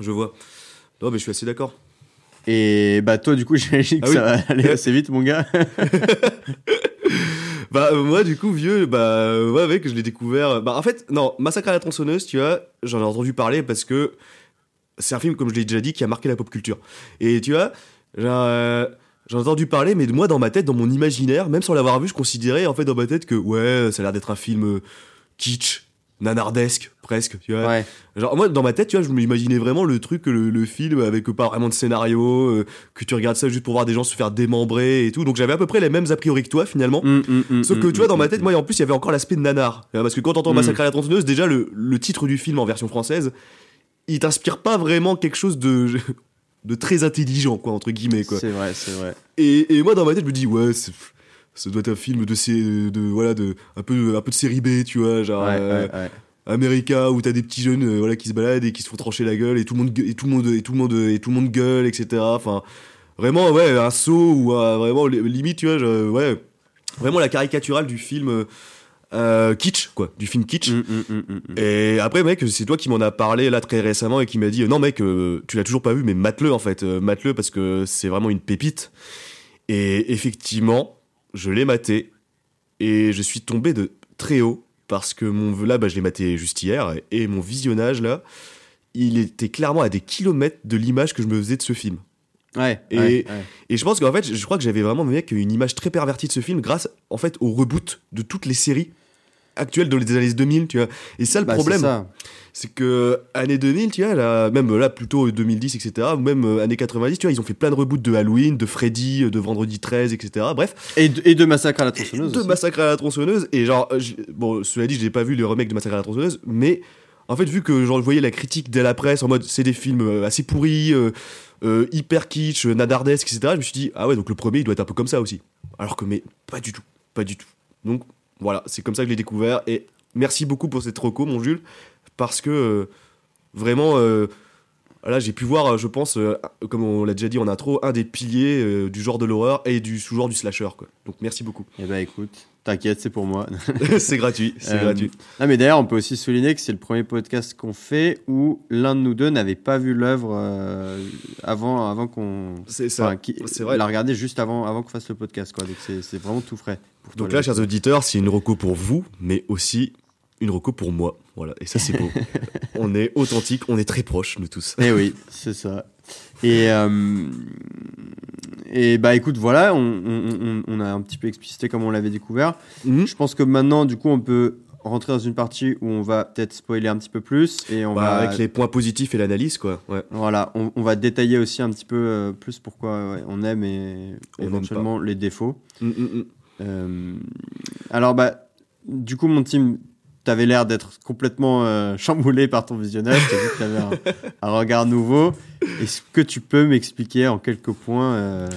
[SPEAKER 6] Je vois. Non, mais je suis assez d'accord.
[SPEAKER 5] Et bah, toi, du coup, j'imagine que
[SPEAKER 6] Ah oui.
[SPEAKER 5] ça va aller assez vite, mon gars.
[SPEAKER 6] Bah, euh, moi, du coup, vieux, bah, ouais, mec, je l'ai découvert. Bah, en fait, non, Massacre à la tronçonneuse, tu vois, j'en ai entendu parler parce que c'est un film, comme je l'ai déjà dit, qui a marqué la pop culture. Et tu vois, genre, j'en ai entendu parler, mais moi, dans ma tête, dans mon imaginaire, même sans l'avoir vu, je considérais, en fait, dans ma tête, que ouais, ça a l'air d'être un film euh, kitsch, nanardesque, presque, tu vois.
[SPEAKER 5] Ouais.
[SPEAKER 6] Genre, moi, dans ma tête, tu vois, je m'imaginais vraiment le truc, le, le film avec pas vraiment de scénario, euh, que tu regardes ça juste pour voir des gens se faire démembrer et tout. Donc, j'avais à peu près les mêmes a priori que toi, finalement.
[SPEAKER 5] Mm, mm, mm,
[SPEAKER 6] Sauf que
[SPEAKER 5] mm,
[SPEAKER 6] tu vois, dans ma tête, moi, en plus, il y avait encore l'aspect de nanar. Parce que quand t'entends. Massacre à la tronçonneuse, déjà, le, le titre du film en version française, il t'inspire pas vraiment quelque chose de, de très intelligent, quoi, entre guillemets, quoi.
[SPEAKER 5] C'est vrai, c'est vrai.
[SPEAKER 6] Et, et moi, dans ma tête, je me dis, ouais, ça doit être un film de, sé- de, voilà, de, un peu, un peu de série B, tu vois, genre,
[SPEAKER 5] Ouais,
[SPEAKER 6] euh,
[SPEAKER 5] ouais, ouais.
[SPEAKER 6] America, où t'as des petits jeunes, euh, voilà, qui se baladent et qui se font trancher la gueule, et tout le monde, gue- et tout le monde, et tout le monde, et tout le monde gueule, etc. Enfin, vraiment, ouais, un saut ou un- vraiment, li- limite, tu vois, je- ouais, vraiment la caricaturale du film euh, kitsch, quoi, du film kitsch.
[SPEAKER 5] Mm, mm, mm, mm, mm.
[SPEAKER 6] Et après, mec, c'est toi qui m'en as parlé là très récemment et qui m'a dit euh, non, mec, euh, tu l'as toujours pas vu, mais mate-le en fait, euh, mate-le parce que c'est vraiment une pépite. Et effectivement, je l'ai maté et je suis tombé de très haut parce que mon là, bah, je l'ai maté juste hier et mon visionnage là, il était clairement à des kilomètres de l'image que je me faisais de ce film.
[SPEAKER 5] Ouais.
[SPEAKER 6] Et,
[SPEAKER 5] ouais, ouais.
[SPEAKER 6] et je pense qu'en fait, je crois que j'avais vraiment mec, une image très pervertie de ce film grâce en fait au reboot de toutes les séries actuelles dans les années 2000, tu vois. Et ça, le
[SPEAKER 5] Bah,
[SPEAKER 6] problème, c'est que années 2000, tu vois, là, même là plutôt 2010, etc., ou même euh, années 90, tu vois, ils ont fait plein de reboots de Halloween, de Freddy, euh, de Vendredi 13, etc. Bref,
[SPEAKER 5] Et, de- et de Massacre à la tronçonneuse.
[SPEAKER 6] de
[SPEAKER 5] aussi.
[SPEAKER 6] Massacre à la tronçonneuse. Et genre, euh, bon, cela dit, j'ai pas vu le remake de Massacre à la tronçonneuse, mais en fait, vu que genre, je voyais la critique de la presse en mode c'est des films euh, assez pourris, euh, euh, hyper kitsch, euh, nadardesque, etc., je me suis dit, ah ouais, donc le premier, il doit être un peu comme ça aussi. Alors que, mais pas du tout, pas du tout. Donc voilà, c'est comme ça que je l'ai découvert. Et merci beaucoup pour cette reco, mon Jules, parce que vraiment. Là, j'ai pu voir, je pense, comme on l'a déjà dit en intro, un des piliers du genre de l'horreur et du sous-genre du slasher. Donc merci beaucoup.
[SPEAKER 5] Eh ben écoute, t'inquiète, c'est pour moi.
[SPEAKER 6] c'est gratuit, c'est
[SPEAKER 5] Euh,
[SPEAKER 6] gratuit.
[SPEAKER 5] Ah mais d'ailleurs, on peut aussi souligner que c'est le premier podcast qu'on fait où l'un de nous deux n'avait pas vu l'œuvre euh, avant, avant qu'on.
[SPEAKER 6] C'est ça.
[SPEAKER 5] Enfin,
[SPEAKER 6] c'est vrai.
[SPEAKER 5] l'a regardé juste avant, avant qu'on fasse le podcast, quoi. Donc c'est vraiment tout frais. pour toi,
[SPEAKER 6] Donc là, chers auditeurs, c'est une reco pour vous, mais aussi une reco pour moi. Voilà, et ça, c'est beau. on est authentique, on est très proches, nous tous.
[SPEAKER 5] Eh oui, c'est ça. Et, euh, et bah écoute, voilà, on, on- on- on a un petit peu explicité comment on l'avait découvert.
[SPEAKER 6] Mhm.
[SPEAKER 5] Je pense que maintenant, du coup, on peut rentrer dans une partie où on va peut-être spoiler un petit peu plus et on
[SPEAKER 6] Bah,
[SPEAKER 5] va
[SPEAKER 6] Avec les points positifs et l'analyse, quoi. Ouais.
[SPEAKER 5] Voilà, on, on va détailler aussi un petit peu euh, plus pourquoi ouais, on aime et
[SPEAKER 6] On
[SPEAKER 5] éventuellement les défauts.
[SPEAKER 6] Mm, mm, mm.
[SPEAKER 5] Euh, alors, bah, du coup, mon team, t'avais l'air d'être complètement euh, chamboulé par ton visionnage. T'as dit que t'avais un, un regard nouveau. Est-ce que tu peux m'expliquer en quelques points euh,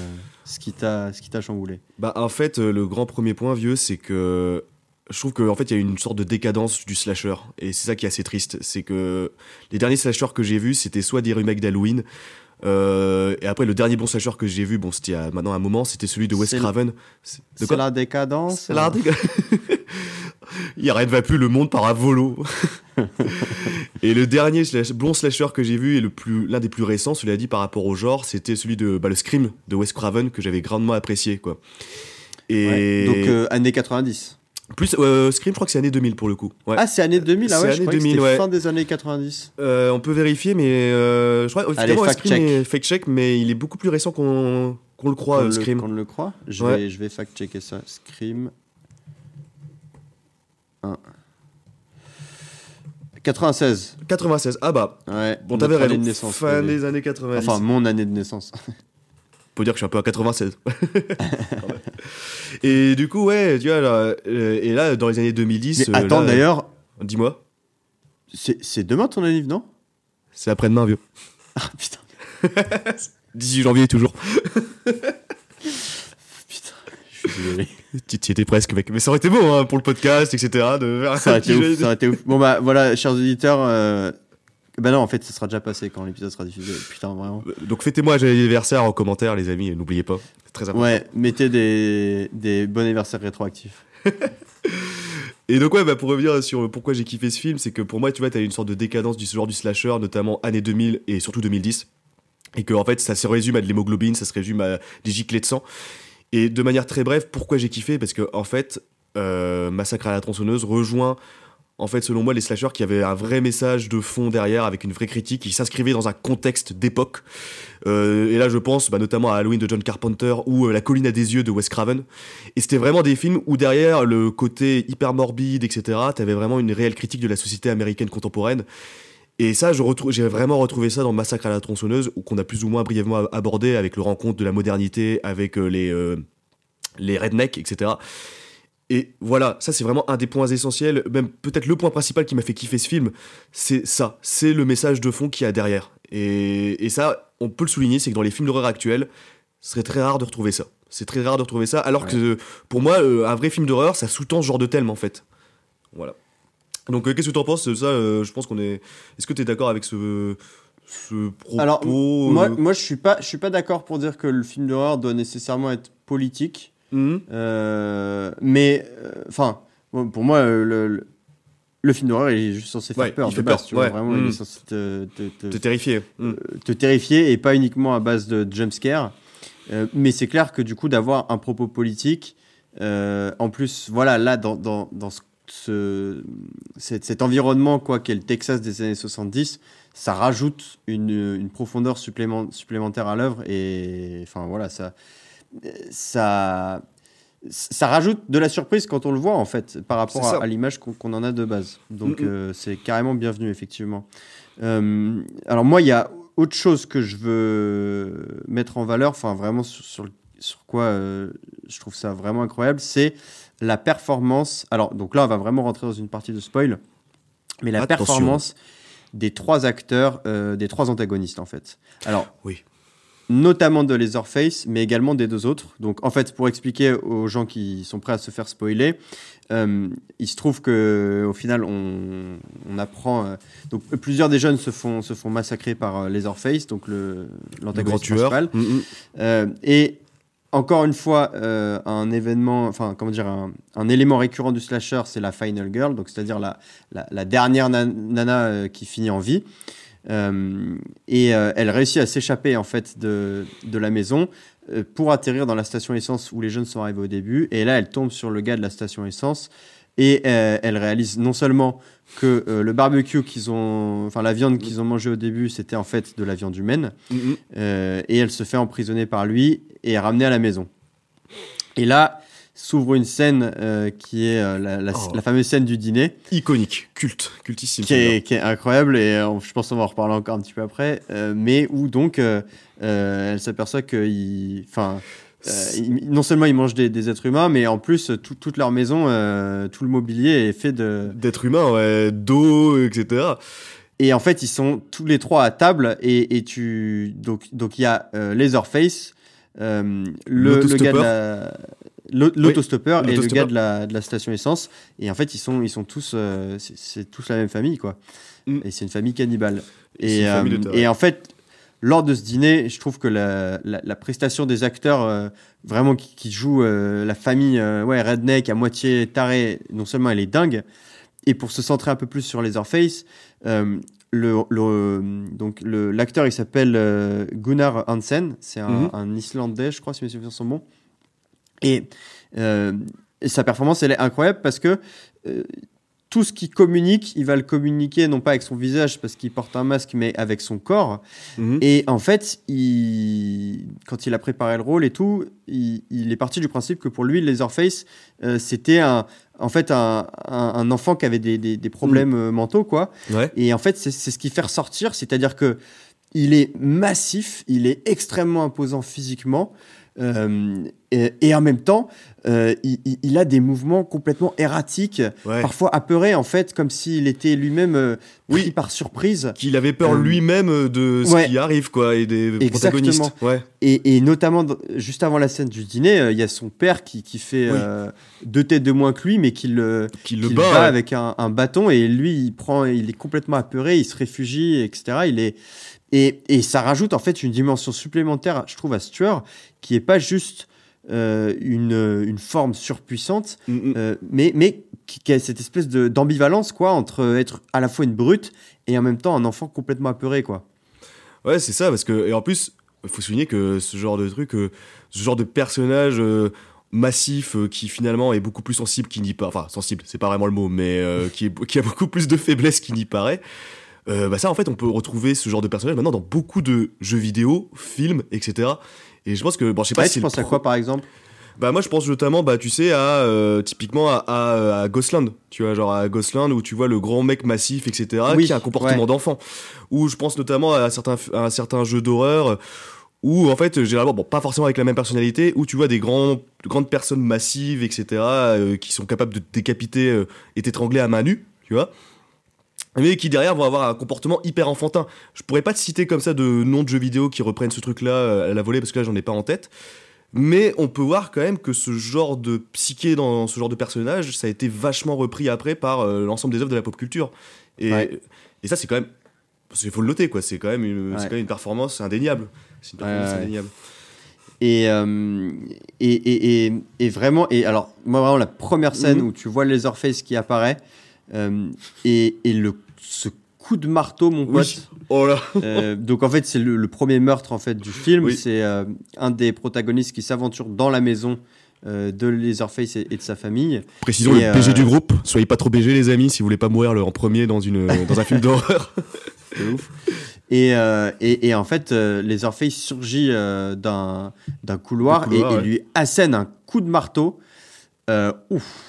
[SPEAKER 5] ce qui t'a ce qui t'a chamboulé?
[SPEAKER 6] Bah, en fait, euh, le grand premier point, vieux, c'est que je trouve qu'en fait, il y a une sorte de décadence du slasher. Et c'est ça qui est assez triste. C'est que les derniers slashers que j'ai vus, c'était soit des remakes d'Halloween. euh, et après, le dernier bon slasher que j'ai vu, bon, c'était il y a maintenant un moment, c'était celui de Wes Craven. C'est-
[SPEAKER 5] la décadence
[SPEAKER 6] C'est la déga- Il arrête va plus le monde par un volo. et le dernier slash- bon slasher que j'ai vu et le plus l'un des plus récents, cela dit par rapport au genre, c'était celui de bah, le Scream de Wes Craven que j'avais grandement apprécié quoi. Et
[SPEAKER 5] Ouais, Donc, euh, années 90.
[SPEAKER 6] plus euh, Scream, je crois que c'est année 2000 pour le coup. Ouais.
[SPEAKER 5] Ah, c'est année 2000, ah
[SPEAKER 6] C'est
[SPEAKER 5] ouais, je
[SPEAKER 6] année
[SPEAKER 5] croyais que
[SPEAKER 6] 2000,
[SPEAKER 5] c'était
[SPEAKER 6] ouais.
[SPEAKER 5] fin des années 90.
[SPEAKER 6] Euh, on peut vérifier, mais euh, je crois
[SPEAKER 5] Allez, fact
[SPEAKER 6] Scream
[SPEAKER 5] check.
[SPEAKER 6] est fake check, mais il est beaucoup plus récent qu'on le croit.
[SPEAKER 5] Qu'on le- croit je,
[SPEAKER 6] Ouais.
[SPEAKER 5] vais, je vais fact-checker ça. Scream. 1. 96.
[SPEAKER 6] 96. Ah bah.
[SPEAKER 5] Ouais.
[SPEAKER 6] Bon, t'avais
[SPEAKER 5] année
[SPEAKER 6] raison.
[SPEAKER 5] de naissance.
[SPEAKER 6] fin des années 90.
[SPEAKER 5] Enfin, mon année de naissance.
[SPEAKER 6] Faut dire que je suis un peu à 96. et du coup, ouais, tu vois, là, euh, et là, dans les années 2010.
[SPEAKER 5] Mais
[SPEAKER 6] euh,
[SPEAKER 5] attends, d'ailleurs,
[SPEAKER 6] Dis-moi,
[SPEAKER 5] c'est c'est demain ton anniv, non?
[SPEAKER 6] C'est après-demain, vieux.
[SPEAKER 5] Ah putain,
[SPEAKER 6] 18 janvier, toujours.
[SPEAKER 5] putain, je suis désolé.
[SPEAKER 6] Tu étais presque, mec. Mais ça aurait été beau, hein, pour le podcast, etc. De
[SPEAKER 5] Ça aurait été ouf,
[SPEAKER 6] jeu.
[SPEAKER 5] ça aurait été ouf. Bon bah voilà, chers auditeurs. Euh... Bah non, en fait, ça sera déjà passé quand l'épisode sera diffusé. Putain, vraiment.
[SPEAKER 6] Donc, fêtez-moi un joyeux anniversaire en commentaire, les amis, n'oubliez pas. C'est très important.
[SPEAKER 5] Ouais, mettez des, des bons anniversaires rétroactifs.
[SPEAKER 6] Et donc ouais, bah, pour revenir sur pourquoi j'ai kiffé ce film, c'est que pour moi, tu vois, t'as une sorte de décadence du genre du slasher, notamment années 2000 et surtout 2010. Et que en fait, ça se résume à de l'hémoglobine, ça se résume à des giclées de sang. Et de manière très brève, pourquoi j'ai kiffé? Parce que en fait, euh, Massacre à la tronçonneuse rejoint, en fait, selon moi, les slashers qui avaient un vrai message de fond derrière, avec une vraie critique, qui s'inscrivait dans un contexte d'époque. Euh, et là, je pense bah, notamment à Halloween de John Carpenter ou euh, La colline à des yeux de Wes Craven. Et c'était vraiment des films où derrière le côté hyper morbide, etc., t'avais vraiment une réelle critique de la société américaine contemporaine. Et ça, je retrouve, j'ai vraiment retrouvé ça dans Massacre à la tronçonneuse, qu'on a plus ou moins brièvement abordé avec le rencontre de la modernité, avec euh, les, euh, les rednecks, etc. Et voilà, ça c'est vraiment un des points essentiels, même peut-être le point principal qui m'a fait kiffer ce film, c'est ça, c'est le message de fond qu'il y a derrière. Et, et ça, on peut le souligner, c'est que dans les films d'horreur actuels, ce serait très rare de retrouver ça. C'est très rare de retrouver ça, alors que pour moi, euh, un vrai film d'horreur, ça sous-tend ce genre de thème en fait. Voilà. Donc euh, qu'est-ce que tu en penses de ça euh, Je pense qu'on est. Est-ce que tu es d'accord avec ce, ce propos
[SPEAKER 5] Alors, moi,
[SPEAKER 6] euh,
[SPEAKER 5] moi, je suis pas, je suis pas d'accord pour dire que le film d'horreur doit nécessairement être politique. Euh, mais, enfin, pour moi, euh, le, le, le film d'horreur il est juste censé faire
[SPEAKER 6] Ouais,
[SPEAKER 5] peur.
[SPEAKER 6] il fait
[SPEAKER 5] base,
[SPEAKER 6] peur,
[SPEAKER 5] tu vois,
[SPEAKER 6] ouais.
[SPEAKER 5] Vraiment, il
[SPEAKER 6] Mm.
[SPEAKER 5] est censé te, te, te-
[SPEAKER 6] T'es terrifié. hum.
[SPEAKER 5] te terrifier et pas uniquement à base de jumpscare. Mais c'est clair que du coup, d'avoir un propos politique, en plus, voilà, là, dans, dans, dans ce, ce- cet, cet environnement, quoi, qu'est le Texas des années 70, ça rajoute une, une profondeur supplément- supplémentaire à l'œuvre. Et enfin, voilà, ça, ça, ça rajoute de la surprise quand on le voit, en fait, par rapport à, à l'image qu'on en a de base. Donc,
[SPEAKER 6] Mm,
[SPEAKER 5] euh, c'est carrément bienvenu, effectivement. Euh, alors, moi, il y a autre chose que je veux mettre en valeur, enfin, vraiment sur, sur, sur quoi euh, je trouve ça vraiment incroyable, c'est la performance. Alors, donc là, on va vraiment rentrer dans une partie de spoil, mais la
[SPEAKER 6] Attention.
[SPEAKER 5] performance des trois acteurs, euh, des trois antagonistes, en fait. Alors,
[SPEAKER 6] Oui.
[SPEAKER 5] notamment de Leatherface, mais également des deux autres. Donc, en fait, pour expliquer aux gens qui sont prêts à se faire spoiler, euh, il se trouve que au final, on, on apprend. euh, donc, plusieurs des jeunes se font se font massacrer par Leatherface, donc l'antagoniste principal.
[SPEAKER 6] Mm, mm.
[SPEAKER 5] Euh, et encore une fois, euh, un événement, enfin, comment dire, un, élément récurrent du slasher, c'est la final girl, donc c'est-à-dire la, dernière na- nana euh, qui finit en vie. Euh, et elle réussit à s'échapper en fait de, de la maison pour atterrir dans la station essence où les jeunes sont arrivés au début. Et là, elle tombe sur le gars de la station essence et euh, elle réalise non seulement que euh, le barbecue qu'ils ont, enfin la viande qu'ils ont mangé au début, c'était en fait de la viande humaine.
[SPEAKER 6] Mm, mm.
[SPEAKER 5] Euh, et elle se fait emprisonner par lui et ramenée à la maison. Et là s'ouvre une scène euh, qui est la, la-
[SPEAKER 6] Oh.
[SPEAKER 5] la fameuse scène du dîner,
[SPEAKER 6] Iconique, culte, cultissime.
[SPEAKER 5] qui est, qui est incroyable et je pense qu'on va en reparler encore un petit peu après, mais où donc elle s'aperçoit qu'il, enfin, euh, non seulement ils mangent des, des êtres humains, mais en plus tout- toute leur maison, euh, tout le mobilier est fait de,
[SPEAKER 6] D'être humain, ouais, d'eau, etc.
[SPEAKER 5] Et en fait, ils sont tous les trois à table et, et tu donc donc il y a euh, Laserface, le, le gars de la l'au- l'autostoppeur et le gars de la, de la station essence. Et en fait ils sont ils sont tous euh, c'est- tous la même famille quoi.
[SPEAKER 6] Mm.
[SPEAKER 5] et c'est une famille cannibale.
[SPEAKER 6] Et une
[SPEAKER 5] euh, et en fait lors de ce dîner je trouve que la, la, la prestation des acteurs euh, vraiment qui, qui jouent euh, la famille euh, ouais redneck à moitié taré non seulement elle est dingue et pour se centrer un peu plus sur Leatherface, euh, le, le- donc l'acteur il s'appelle Gunnar Hansen, c'est un,
[SPEAKER 6] Mhm.
[SPEAKER 5] un Islandais, je crois, si mes souvenirs sont bons. Et, et sa performance, elle est incroyable parce que tout ce qu'il communique, il va le communiquer non pas avec son visage parce qu'il porte un masque, mais avec son corps.
[SPEAKER 6] Mhm.
[SPEAKER 5] Et en fait, il, quand il a préparé le rôle et tout, il, il est parti du principe que pour lui, Leatherface, euh, c'était un, en fait un, un- un enfant qui avait des, des- des problèmes euh, mentaux, quoi.
[SPEAKER 6] Ouais.
[SPEAKER 5] Et en fait, c'est c'est ce qui fait ressortir, c'est-à-dire que il est massif, il est extrêmement imposant physiquement. euh, et, et en même temps, euh, il, a des mouvements complètement erratiques,
[SPEAKER 6] Ouais.
[SPEAKER 5] parfois apeurés en fait, comme s'il était lui-même euh, pris
[SPEAKER 6] Oui.
[SPEAKER 5] par surprise.
[SPEAKER 6] Qu'il avait peur
[SPEAKER 5] Euh,
[SPEAKER 6] lui-même de ce
[SPEAKER 5] ouais.
[SPEAKER 6] qui arrive, quoi, et des protagonistes. Ouais.
[SPEAKER 5] Et, et notamment, juste avant la scène du dîner, il y a son père qui, qui fait
[SPEAKER 6] Oui.
[SPEAKER 5] deux têtes de moins que lui, mais qui le,
[SPEAKER 6] Qui le
[SPEAKER 5] qui
[SPEAKER 6] bat.
[SPEAKER 5] avec un, un bâton. Et lui, il, prend, il est complètement apeuré, il se réfugie, etc. Il est, et, et ça rajoute en fait une dimension supplémentaire, je trouve, à ce tueur, qui est pas juste euh, une, une forme surpuissante,
[SPEAKER 6] Mm, mm.
[SPEAKER 5] euh, mais, mais qui, qui a cette espèce d'ambivalence quoi, entre être à la fois une brute et en même temps un enfant complètement apeuré. Quoi.
[SPEAKER 6] Ouais, c'est ça, parce que, et en plus, il faut souligner que ce genre de truc, euh, ce genre de personnage euh, massif euh, qui finalement est beaucoup plus sensible qu'il n'y paraît, enfin, sensible, c'est pas vraiment le mot, mais euh, qui, est, qui a beaucoup plus de faiblesse qu'il n'y paraît. euh, bah ça, en fait, on peut retrouver ce genre de personnage maintenant dans beaucoup de jeux vidéo, films, etc. Et je pense que, bon, je sais pas
[SPEAKER 5] Ouais,
[SPEAKER 6] si
[SPEAKER 5] tu penses à quoi par exemple?
[SPEAKER 6] Bah moi je pense notamment bah tu sais à euh, typiquement à, à, à Ghostland, tu vois genre à Ghostland où tu vois le grand mec massif etc
[SPEAKER 5] Oui,
[SPEAKER 6] qui a un comportement
[SPEAKER 5] ouais.
[SPEAKER 6] d'enfant. Ou je pense notamment à certains à un certain jeu d'horreur où en fait généralement bon pas forcément avec la même personnalité où tu vois des grands de grandes personnes massives etc euh, qui sont capables de te décapiter euh, et t'étrangler à main nue tu vois mais qui derrière vont avoir un comportement hyper enfantin. Je pourrais pas te citer comme ça de noms de jeux vidéo qui reprennent ce truc-là euh, à la volée parce que là j'en ai pas en tête. Mais on peut voir quand même que ce genre de psyché dans ce genre de personnage, ça a été vachement repris après par euh, l'ensemble des œuvres de la pop culture. Et,
[SPEAKER 5] Ouais.
[SPEAKER 6] et ça c'est quand même, il faut le noter quoi. C'est quand même une, c'est
[SPEAKER 5] Ouais.
[SPEAKER 6] quand même une performance indéniable. C'est une performance
[SPEAKER 5] Ouais,
[SPEAKER 6] indéniable.
[SPEAKER 5] Et, euh, et, et, et, et vraiment, et alors, moi, vraiment, la première scène
[SPEAKER 6] Mhm.
[SPEAKER 5] où tu vois Leatherface qui apparaît, euh, et, et le, ce coup de marteau, mon pote.
[SPEAKER 6] Oui. Oh là.
[SPEAKER 5] Euh, donc en fait, c'est le, le premier meurtre en fait du film.
[SPEAKER 6] Oui.
[SPEAKER 5] C'est euh, un des protagonistes qui s'aventure dans la maison euh, de Leatherface et, et de sa famille.
[SPEAKER 6] Précisons
[SPEAKER 5] Et,
[SPEAKER 6] le BG
[SPEAKER 5] euh,
[SPEAKER 6] du groupe. Soyez pas trop BG, les amis, si vous voulez pas mourir le- en premier dans, une, dans un film d'horreur.
[SPEAKER 5] C'est ouf. Et, euh, et, et en fait, euh, Leatherface surgit euh, d'un d'un couloir, et, et
[SPEAKER 6] ouais.
[SPEAKER 5] lui assène un coup de marteau. Euh, ouf.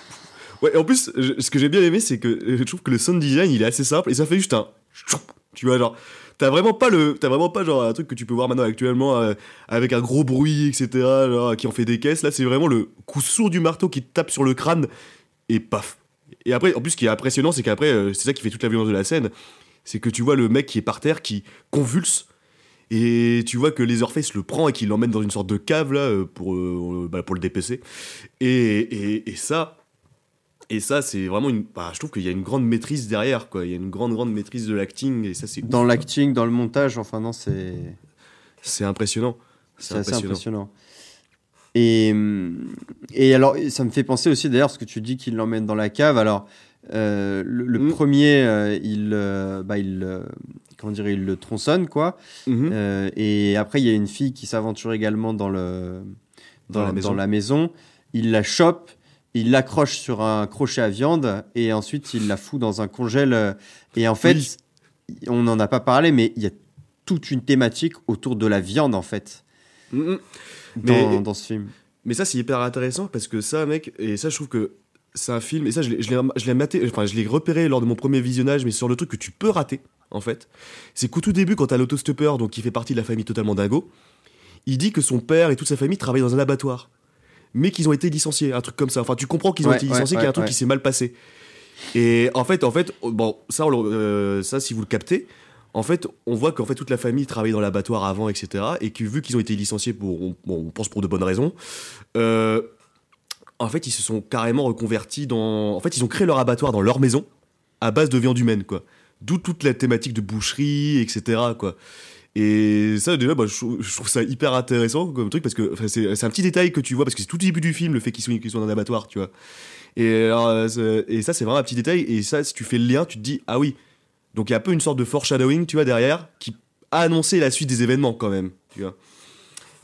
[SPEAKER 6] Ouais, et en plus, ce que j'ai bien aimé, c'est que euh, je trouve que le sound design, il est assez simple et ça fait juste un. Tu vois, genre. T'as vraiment pas le, t'as vraiment pas genre un truc que tu peux voir maintenant actuellement euh, avec un gros bruit, etc. Qui en fait des caisses. Là, c'est vraiment le coup sourd du marteau qui tape sur le crâne et paf. Et après, en plus, ce qui est impressionnant, c'est qu'après, euh, c'est ça qui fait toute la violence de la scène, c'est que tu vois le mec qui est par terre, qui convulse. Et tu vois que Leatherface le prend et qu'il l'emmène dans une sorte de cave là pour, bah, pour le dépecer. Et, et, et ça, et ça c'est vraiment une. bah, je trouve qu'il y a une grande maîtrise derrière, quoi. Il y a une grande, grande maîtrise de l'acting et ça, c'est.
[SPEAKER 5] Dans l'acting, dans le montage, enfin non, c'est.
[SPEAKER 6] C'est impressionnant.
[SPEAKER 5] c'est assez impressionnant. Et, et alors, ça me fait penser aussi d'ailleurs, ce que tu dis qu'il l'emmène dans la cave. Alors, euh, le, le
[SPEAKER 6] Mm.
[SPEAKER 5] premier, euh, il, euh, bah, il, comment dire, il le tronçonne, quoi. Euh, et après, il y a une fille qui s'aventure également dans, le,
[SPEAKER 6] Dans la maison.
[SPEAKER 5] dans la maison. Il la chope, il l'accroche sur un crochet à viande et ensuite il la fout dans un congèle. Et en fait,
[SPEAKER 6] Oui.
[SPEAKER 5] on n'en a pas parlé, mais il y a toute une thématique autour de la viande, en fait, dans,
[SPEAKER 6] Mais-
[SPEAKER 5] dans ce film.
[SPEAKER 6] Mais ça, c'est hyper intéressant parce que ça, mec, et ça, je trouve que c'est un film, et ça, je l'ai maté, enfin, je l'ai repéré lors de mon premier visionnage, mais sur le truc que tu peux rater, en fait. C'est qu'au tout début, quand t'as l'autostoppeur, donc qui fait partie de la famille totalement dingo, il dit que son père et toute sa famille travaillent dans un abattoir. Mais qu'ils ont été licenciés, un truc comme ça. Enfin, tu comprends qu'ils ont
[SPEAKER 5] Ouais,
[SPEAKER 6] été
[SPEAKER 5] ouais,
[SPEAKER 6] licenciés, qu'il y a un truc qui s'est mal passé. Et en fait, en fait, bon, ça, on euh, ça, si vous le captez, en fait, on voit qu'en fait toute la famille travaillait dans l'abattoir avant, etc. Et que vu qu'ils ont été licenciés pour, on, bon, on pense pour de bonnes raisons, euh, en fait, ils se sont carrément reconvertis dans. En fait, ils ont créé leur abattoir dans leur maison à base de viande humaine, quoi. D'où toute la thématique de boucherie, etc. Quoi. Et ça, déjà, bah, je, trouve- je trouve ça hyper intéressant comme truc parce que c'est c'est un petit détail que tu vois parce que c'est tout le début du film le fait qu'ils soient, soient dans un abattoir, tu vois. Et, alors, euh, et ça, c'est vraiment un petit détail. Et ça, si tu fais le lien, tu te dis, ah oui. Donc il y a un peu une sorte de foreshadowing, tu vois, derrière, qui a annoncé la suite des événements quand même, tu vois.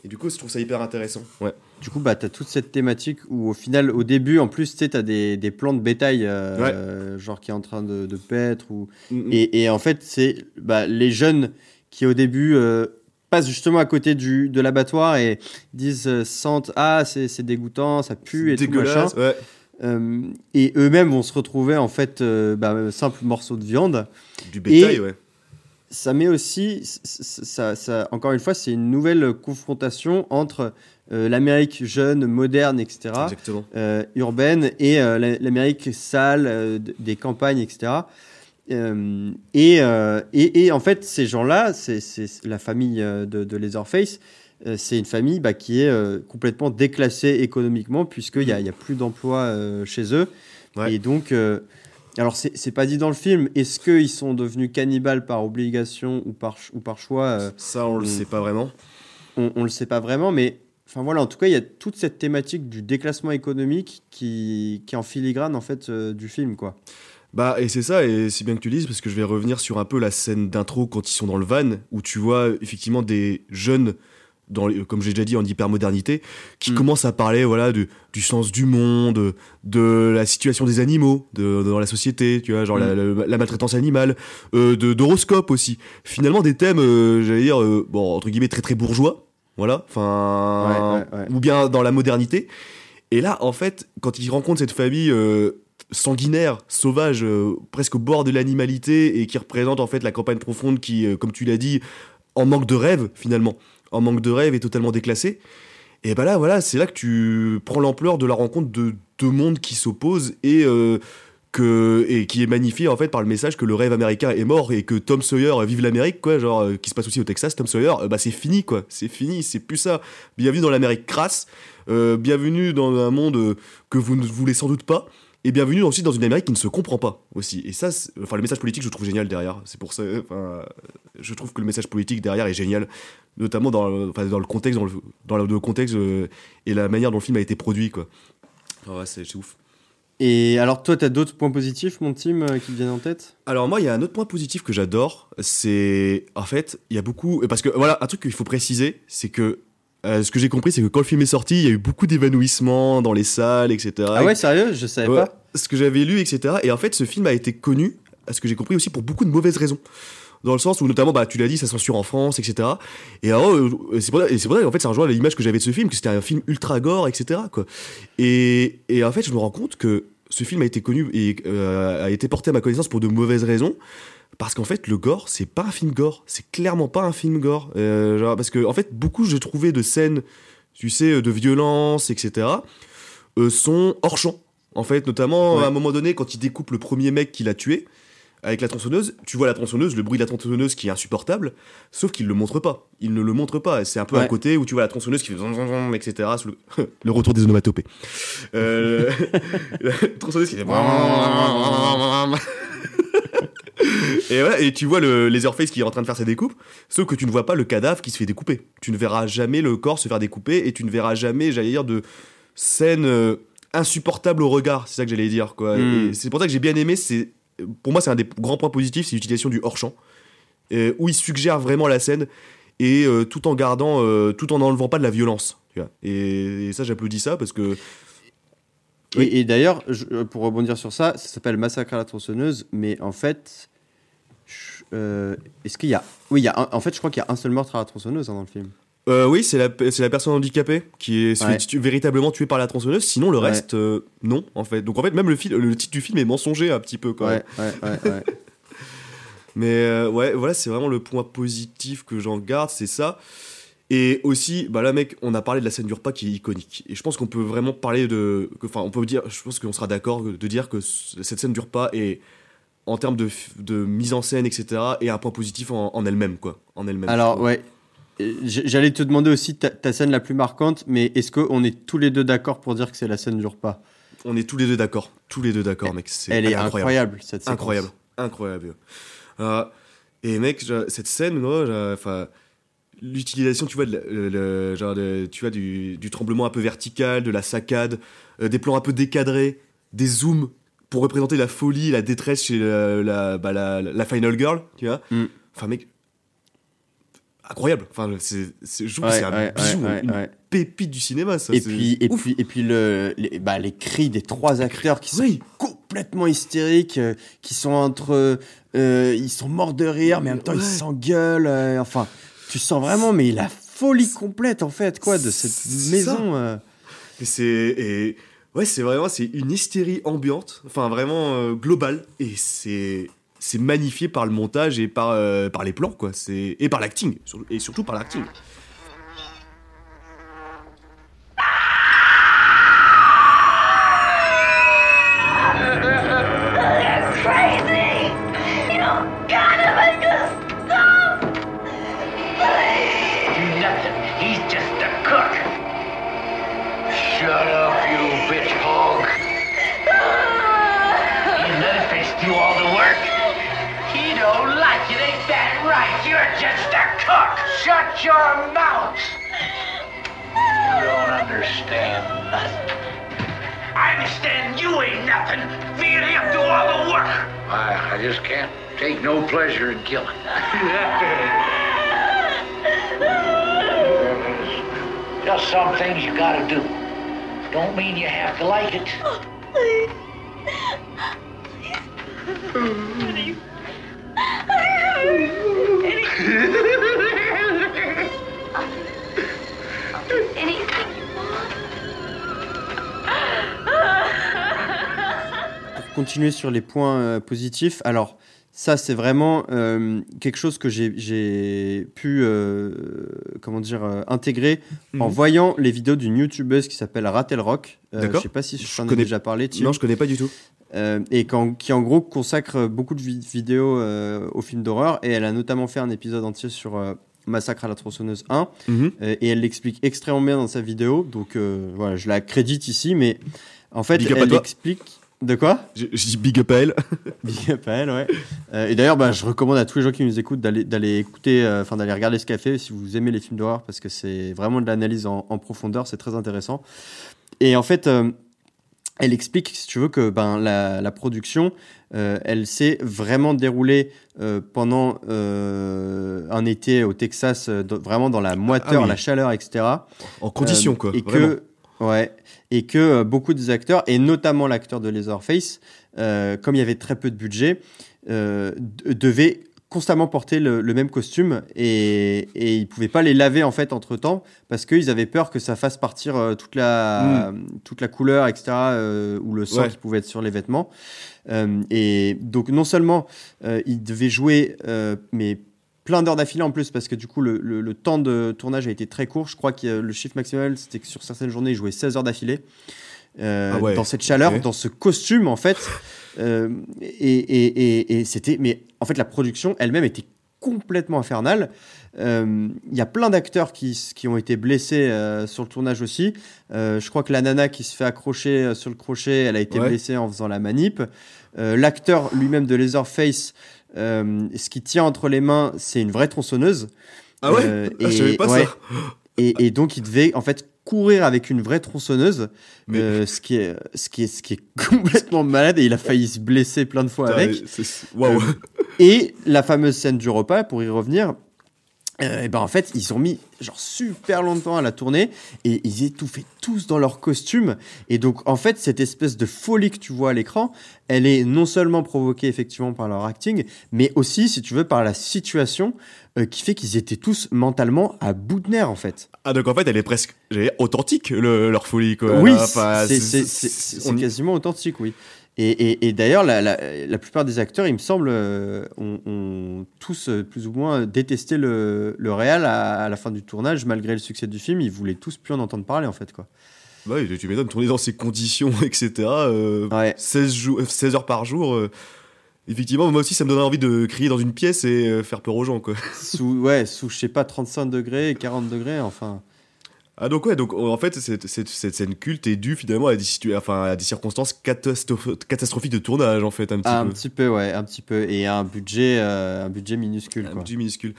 [SPEAKER 6] Et du coup, je trouve ça hyper intéressant. Ouais.
[SPEAKER 5] Du coup, bah, tu as toute cette thématique où, au final, au début, en plus, tu sais, tu as des, des plans de bétail, euh, genre qui est en train de, de paître. Ou...
[SPEAKER 6] Mm, mm.
[SPEAKER 5] Et, et en fait, c'est bah, les jeunes qui, au début, euh, passent justement à côté du, de l'abattoir et disent, euh, sentent, ah, c'est dégoûtant, ça pue et tout machin.
[SPEAKER 6] ouais.
[SPEAKER 5] Euh, et eux-mêmes vont se retrouver, en fait, bah, simple morceau de viande.
[SPEAKER 6] Du bétail,
[SPEAKER 5] Et-
[SPEAKER 6] ouais.
[SPEAKER 5] ça met aussi, ça, ça- encore une fois, c'est une nouvelle confrontation entre euh, l'Amérique jeune, moderne, etc.,
[SPEAKER 6] Exactement.
[SPEAKER 5] euh, urbaine, et euh, la- l'Amérique sale, des campagnes, etc. Euh, et, euh, et, et en fait, ces gens-là, c'est la famille euh, de, de Leatherface, euh, c'est une famille bah, qui est complètement déclassée économiquement, puisqu'il n'y a, il y a plus d'emploi chez eux.
[SPEAKER 6] Ouais.
[SPEAKER 5] Et donc, alors c'est pas dit dans le film, est-ce qu'ils sont devenus cannibales par obligation ou par, ch- ou par choix
[SPEAKER 6] Ça, on le
[SPEAKER 5] Mm.
[SPEAKER 6] sait pas vraiment.
[SPEAKER 5] on, on le sait pas vraiment, mais enfin voilà, en tout cas, il y a toute cette thématique du déclassement économique qui, qui est en filigrane en fait euh, du film, quoi.
[SPEAKER 6] Bah, et c'est ça, et c'est bien que tu le dises, parce que je vais revenir sur un peu la scène d'intro quand ils sont dans le van, où tu vois effectivement des jeunes, dans, les- comme j'ai déjà dit, en hypermodernité, qui
[SPEAKER 5] Mm.
[SPEAKER 6] commencent à parler voilà, du sens du monde, de la situation des animaux de, dans la société, tu vois, genre la, la- la maltraitance animale, euh, de, d'horoscope aussi. Finalement, des thèmes, euh, j'allais dire, euh, bon, entre guillemets, très très bourgeois, voilà, enfin,
[SPEAKER 5] Ouais, ouais, ouais.
[SPEAKER 6] ou bien dans la modernité. Et là, en fait, quand ils rencontrent cette famille euh, sanguinaire, sauvage, euh, presque au bord de l'animalité, et qui représente en fait la campagne profonde qui, euh, comme tu l'as dit, en manque de rêve finalement, en manque de rêve et totalement déclassée. Et ben là, voilà, c'est là que tu prends l'ampleur de la rencontre de deux mondes qui s'opposent et euh, et qui est magnifié en fait par le message que le rêve américain est mort et que Tom Sawyer vive l'Amérique quoi, genre qui se passe aussi au Texas, Tom Sawyer, bah c'est fini quoi, c'est fini, c'est plus ça. Bienvenue dans l'Amérique crasse, bienvenue dans un monde que vous ne voulez sans doute pas. Et bienvenue aussi dans une Amérique qui ne se comprend pas aussi. Et ça, enfin, le message politique, je trouve génial derrière. C'est pour ça, enfin, je trouve que le message politique derrière est génial, notamment dans, le- enfin, dans le contexte, dans le, dans le contexte euh, et la manière dont le film a été produit, quoi. Ah ouais, c'est c'est ouf.
[SPEAKER 5] Et alors, toi, t'as d'autres points positifs, mon team, euh, qui te viennent en tête?
[SPEAKER 6] Alors moi, il y a un autre point positif que j'adore, c'est en fait, il y a beaucoup parce que voilà, un truc qu'il faut préciser, c'est que euh, ce que j'ai compris, c'est que quand le film est sorti, il y a eu beaucoup d'évanouissements dans les salles, etc.
[SPEAKER 5] Ah ouais, sérieux? Je savais
[SPEAKER 6] Ouais,
[SPEAKER 5] pas.
[SPEAKER 6] Ce que j'avais lu, etc. Et en fait, ce film a été connu, à ce que j'ai compris aussi, pour beaucoup de mauvaises raisons. Dans le sens où, notamment, bah, tu l'as dit, ça censure en France, etc. Et euh, c'est pour, et c'est pour ça qu'en fait, ça rejoint l'image que j'avais de ce film, que c'était un film ultra gore, etc. Quoi. Et, et en fait, je me rends compte que ce film a été connu et euh, a été porté à ma connaissance pour de mauvaises raisons. Parce qu'en fait, le gore, c'est pas un film gore. C'est clairement pas un film gore. Euh, genre, parce que, en fait, beaucoup, j'ai trouvé de scènes, tu sais, de violence, etc., euh, sont hors champ. En fait, notamment
[SPEAKER 5] Ouais.
[SPEAKER 6] à un moment donné, quand il découpe le premier mec qu'il a tué avec la tronçonneuse, tu vois la tronçonneuse, le bruit de la tronçonneuse qui est insupportable, sauf qu'il le montre pas. Il ne le montre pas. C'est un peu à
[SPEAKER 5] Ouais.
[SPEAKER 6] côté où tu vois la tronçonneuse qui fait zon, zon, zon, etc. Le... le retour des onomatopées. Euh... la tronçonneuse qui fait. Et, voilà, et tu vois le Laserface qui est en train de faire sa découpe, sauf que tu ne vois pas le cadavre qui se fait découper. Tu ne verras jamais le corps se faire découper et tu ne verras jamais, j'allais dire, de scène euh, insupportable au regard. C'est ça que j'allais dire. quoi.
[SPEAKER 5] Mm.
[SPEAKER 6] Et C'est pour ça que j'ai bien aimé. C'est Pour moi, c'est un des grands points positifs, c'est l'utilisation du hors-champ, euh, où il suggère vraiment la scène et euh, tout en gardant, euh, tout en n'enlevant pas de la violence. Tu vois. Et, et ça, j'applaudis ça parce que. Oui.
[SPEAKER 5] Et, et d'ailleurs, pour rebondir sur ça, ça s'appelle Massacre à la tronçonneuse, mais en fait, est-ce qu'il y a. Oui, il y a un- en fait, je crois qu'il y a un seul meurtre à la tronçonneuse hein, dans le film.
[SPEAKER 6] Euh, oui, c'est la, la personne handicapée qui est
[SPEAKER 5] Ouais.
[SPEAKER 6] tu- véritablement tuée par la tronçonneuse. Sinon, le
[SPEAKER 5] Ouais.
[SPEAKER 6] reste, euh, non, en fait. Donc, en fait, même le, le titre du film est mensonger un petit peu quand.
[SPEAKER 5] Ouais, ouais, ouais, ouais.
[SPEAKER 6] Mais euh, ouais, voilà, c'est vraiment le point positif que j'en garde, c'est ça. Et aussi, bah là, mec, on a parlé de la scène du repas qui est iconique. Et je pense qu'on peut vraiment parler de. Enfin, on peut dire, je pense qu'on sera d'accord de dire que cette scène du repas est, en termes de, de mise en scène, etc., est un point positif en, en elle-même, quoi. En elle-même.
[SPEAKER 5] Alors, ouais. Euh, J'allais te demander aussi ta, ta scène la plus marquante, mais est-ce qu'on est tous les deux d'accord pour dire que c'est la scène du repas?
[SPEAKER 6] On est tous les deux d'accord. Tous les deux d'accord, mec.
[SPEAKER 5] Elle est incroyable, cette séquence.
[SPEAKER 6] Incroyable, incroyable. Euh, et mec, cette scène, enfin, l'utilisation, tu vois, de la- le- le- genre de- tu vois, du, du tremblement un peu vertical, de la saccade, euh, des plans un peu décadrés, des zooms pour représenter la folie, la détresse chez la, la, bah, la- la final girl, tu vois?
[SPEAKER 5] Mm.
[SPEAKER 6] Enfin, mec, incroyable. Enfin, c'est, c'est- je trouve
[SPEAKER 5] Ouais,
[SPEAKER 6] que c'est un
[SPEAKER 5] ouais,
[SPEAKER 6] bijou,
[SPEAKER 5] ouais,
[SPEAKER 6] une pépite du cinéma, ça.
[SPEAKER 5] Et
[SPEAKER 6] c'est
[SPEAKER 5] puis, et
[SPEAKER 6] ouf.
[SPEAKER 5] puis, et puis le, les, bah, les cris des trois acteurs qui sont
[SPEAKER 6] Oui.
[SPEAKER 5] complètement hystériques, euh, qui sont entre, euh, ils sont morts de rire, mais en même temps ils s'engueulent. euh, enfin, tu sens vraiment, mais la folie complète en fait, quoi, de cette
[SPEAKER 6] C'est
[SPEAKER 5] maison. euh.
[SPEAKER 6] Et c'est et ouais, c'est vraiment c'est une hystérie ambiante, enfin vraiment globale et c'est c'est magnifié par le montage et par euh, les plans quoi, et par l'acting et surtout par l'acting.
[SPEAKER 9] Your mouth. You don't understand nothing. I understand you ain't nothing. Feel him do all the work.
[SPEAKER 10] I, I just can't take no pleasure in killing.
[SPEAKER 9] Just some things you gotta do. Don't mean you have to like it.
[SPEAKER 2] Please. Anything you want.
[SPEAKER 5] Pour continuer sur les points euh, positifs, alors ça c'est vraiment euh, quelque chose que j'ai- pu euh, comment dire euh, intégrer en
[SPEAKER 6] Mhm.
[SPEAKER 5] voyant les vidéos d'une youtubeuse qui s'appelle Ratel Rock. Je sais pas si je t'en ai
[SPEAKER 6] connais-
[SPEAKER 5] déjà parlé. Tim.
[SPEAKER 6] Non, je connais pas du tout.
[SPEAKER 5] Et quand- qui en gros consacre beaucoup de vi- vidéos aux films d'horreur et elle a notamment fait un épisode entier sur Massacre à la tronçonneuse 1
[SPEAKER 6] Mhm.
[SPEAKER 5] euh, et elle l'explique extrêmement bien dans sa vidéo donc euh, voilà je la crédite ici mais en fait
[SPEAKER 6] Big
[SPEAKER 5] elle explique de quoi
[SPEAKER 6] Je, je dis big up à elle.
[SPEAKER 5] Big up à elle, ouais. Euh, et d'ailleurs, bah, je recommande à tous les gens qui nous écoutent d'aller écouter, euh, enfin d'aller regarder ce café si vous aimez les films d'horreur parce que c'est vraiment de l'analyse en, en profondeur, c'est très intéressant. Et en fait, euh, elle explique, si tu veux, que ben, la, la production, euh, elle s'est vraiment déroulée euh, pendant euh, un été au Texas, vraiment dans la moiteur,
[SPEAKER 6] Ah oui.
[SPEAKER 5] la chaleur, etc.
[SPEAKER 6] En condition, quoi.
[SPEAKER 5] Et
[SPEAKER 6] vraiment.
[SPEAKER 5] que, ouais, et que beaucoup des acteurs, et notamment l'acteur de Leatherface, comme il y avait très peu de budget, de- devaient constamment porter le, le même costume et, et ils pouvaient pas les laver en fait entre temps parce qu'ils avaient peur que ça fasse partir euh, toute la toute la couleur etc euh, ou le sang
[SPEAKER 6] Mm. Ouais.
[SPEAKER 5] qui pouvait être sur les vêtements Euh, et donc non seulement ils devaient jouer mais plein d'heures d'affilée en plus parce que du coup le, le- le temps de tournage a été très court je crois que le chiffre maximal c'était que sur certaines journées ils jouaient 16 heures d'affilée euh,
[SPEAKER 6] Ah ouais,
[SPEAKER 5] dans cette chaleur dans ce costume en fait. Euh, et, et, et, et c'était mais en fait la production elle-même était complètement infernale. Euh, il y a plein d'acteurs qui, qui ont été blessés sur le tournage aussi. Je crois que la nana qui se fait accrocher sur le crochet elle a été
[SPEAKER 6] Ouais.
[SPEAKER 5] blessée en faisant la manip. L'acteur lui-même de Leatherface ce qui tient entre les mains c'est une vraie tronçonneuse.
[SPEAKER 6] Ah ouais? Ah, je savais pas
[SPEAKER 5] ouais.
[SPEAKER 6] ça.
[SPEAKER 5] Et donc il devait en fait courir avec une vraie tronçonneuse,
[SPEAKER 6] Mais-
[SPEAKER 5] euh, ce qui est ce qui est ce qui est complètement malade et il a failli se blesser plein de fois
[SPEAKER 6] Putain,
[SPEAKER 5] avec. Euh, et la fameuse scène du repas pour y revenir. Euh, et ben en fait ils ont mis genre super longtemps à la tourner et ils étouffaient tous dans leurs costumes et donc en fait cette espèce de folie que tu vois à l'écran elle est non seulement provoquée effectivement par leur acting mais aussi si tu veux par la situation euh, qui fait qu'ils étaient tous mentalement à bout de nerfs en fait
[SPEAKER 6] Ah, donc en fait, elle est presque, authentique, le- leur folie, quoi.
[SPEAKER 5] oui, c'est- quasiment authentique, oui. Et, et- et d'ailleurs, la, la- la plupart des acteurs, il me semble, euh, ont, ont tous euh, plus ou moins détesté le, le réal à, à la fin du tournage, malgré le succès du film. Ils voulaient tous plus en entendre parler, en fait. Quoi.
[SPEAKER 6] Bah oui, tu m'étonnes, tourner dans ces conditions, etc. euh,
[SPEAKER 5] Ouais.
[SPEAKER 6] 16, jou- 16 heures par jour. euh, effectivement, moi aussi, ça me donnerait envie de crier dans une pièce et euh, faire peur aux gens, quoi.
[SPEAKER 5] Sous, ouais, sous, je sais pas, 35 degrés, 40 degrés, enfin.
[SPEAKER 6] Ah donc ouais, donc en fait cette, cette, cette scène culte est due finalement à des, situa- enfin, à des circonstances catastroph- catastrophiques de tournage en fait un petit
[SPEAKER 5] Ah, un
[SPEAKER 6] peu.
[SPEAKER 5] petit peu, ouais, un petit peu. Et un budget, euh, un budget minuscule,
[SPEAKER 6] Un
[SPEAKER 5] quoi.
[SPEAKER 6] petit minuscule.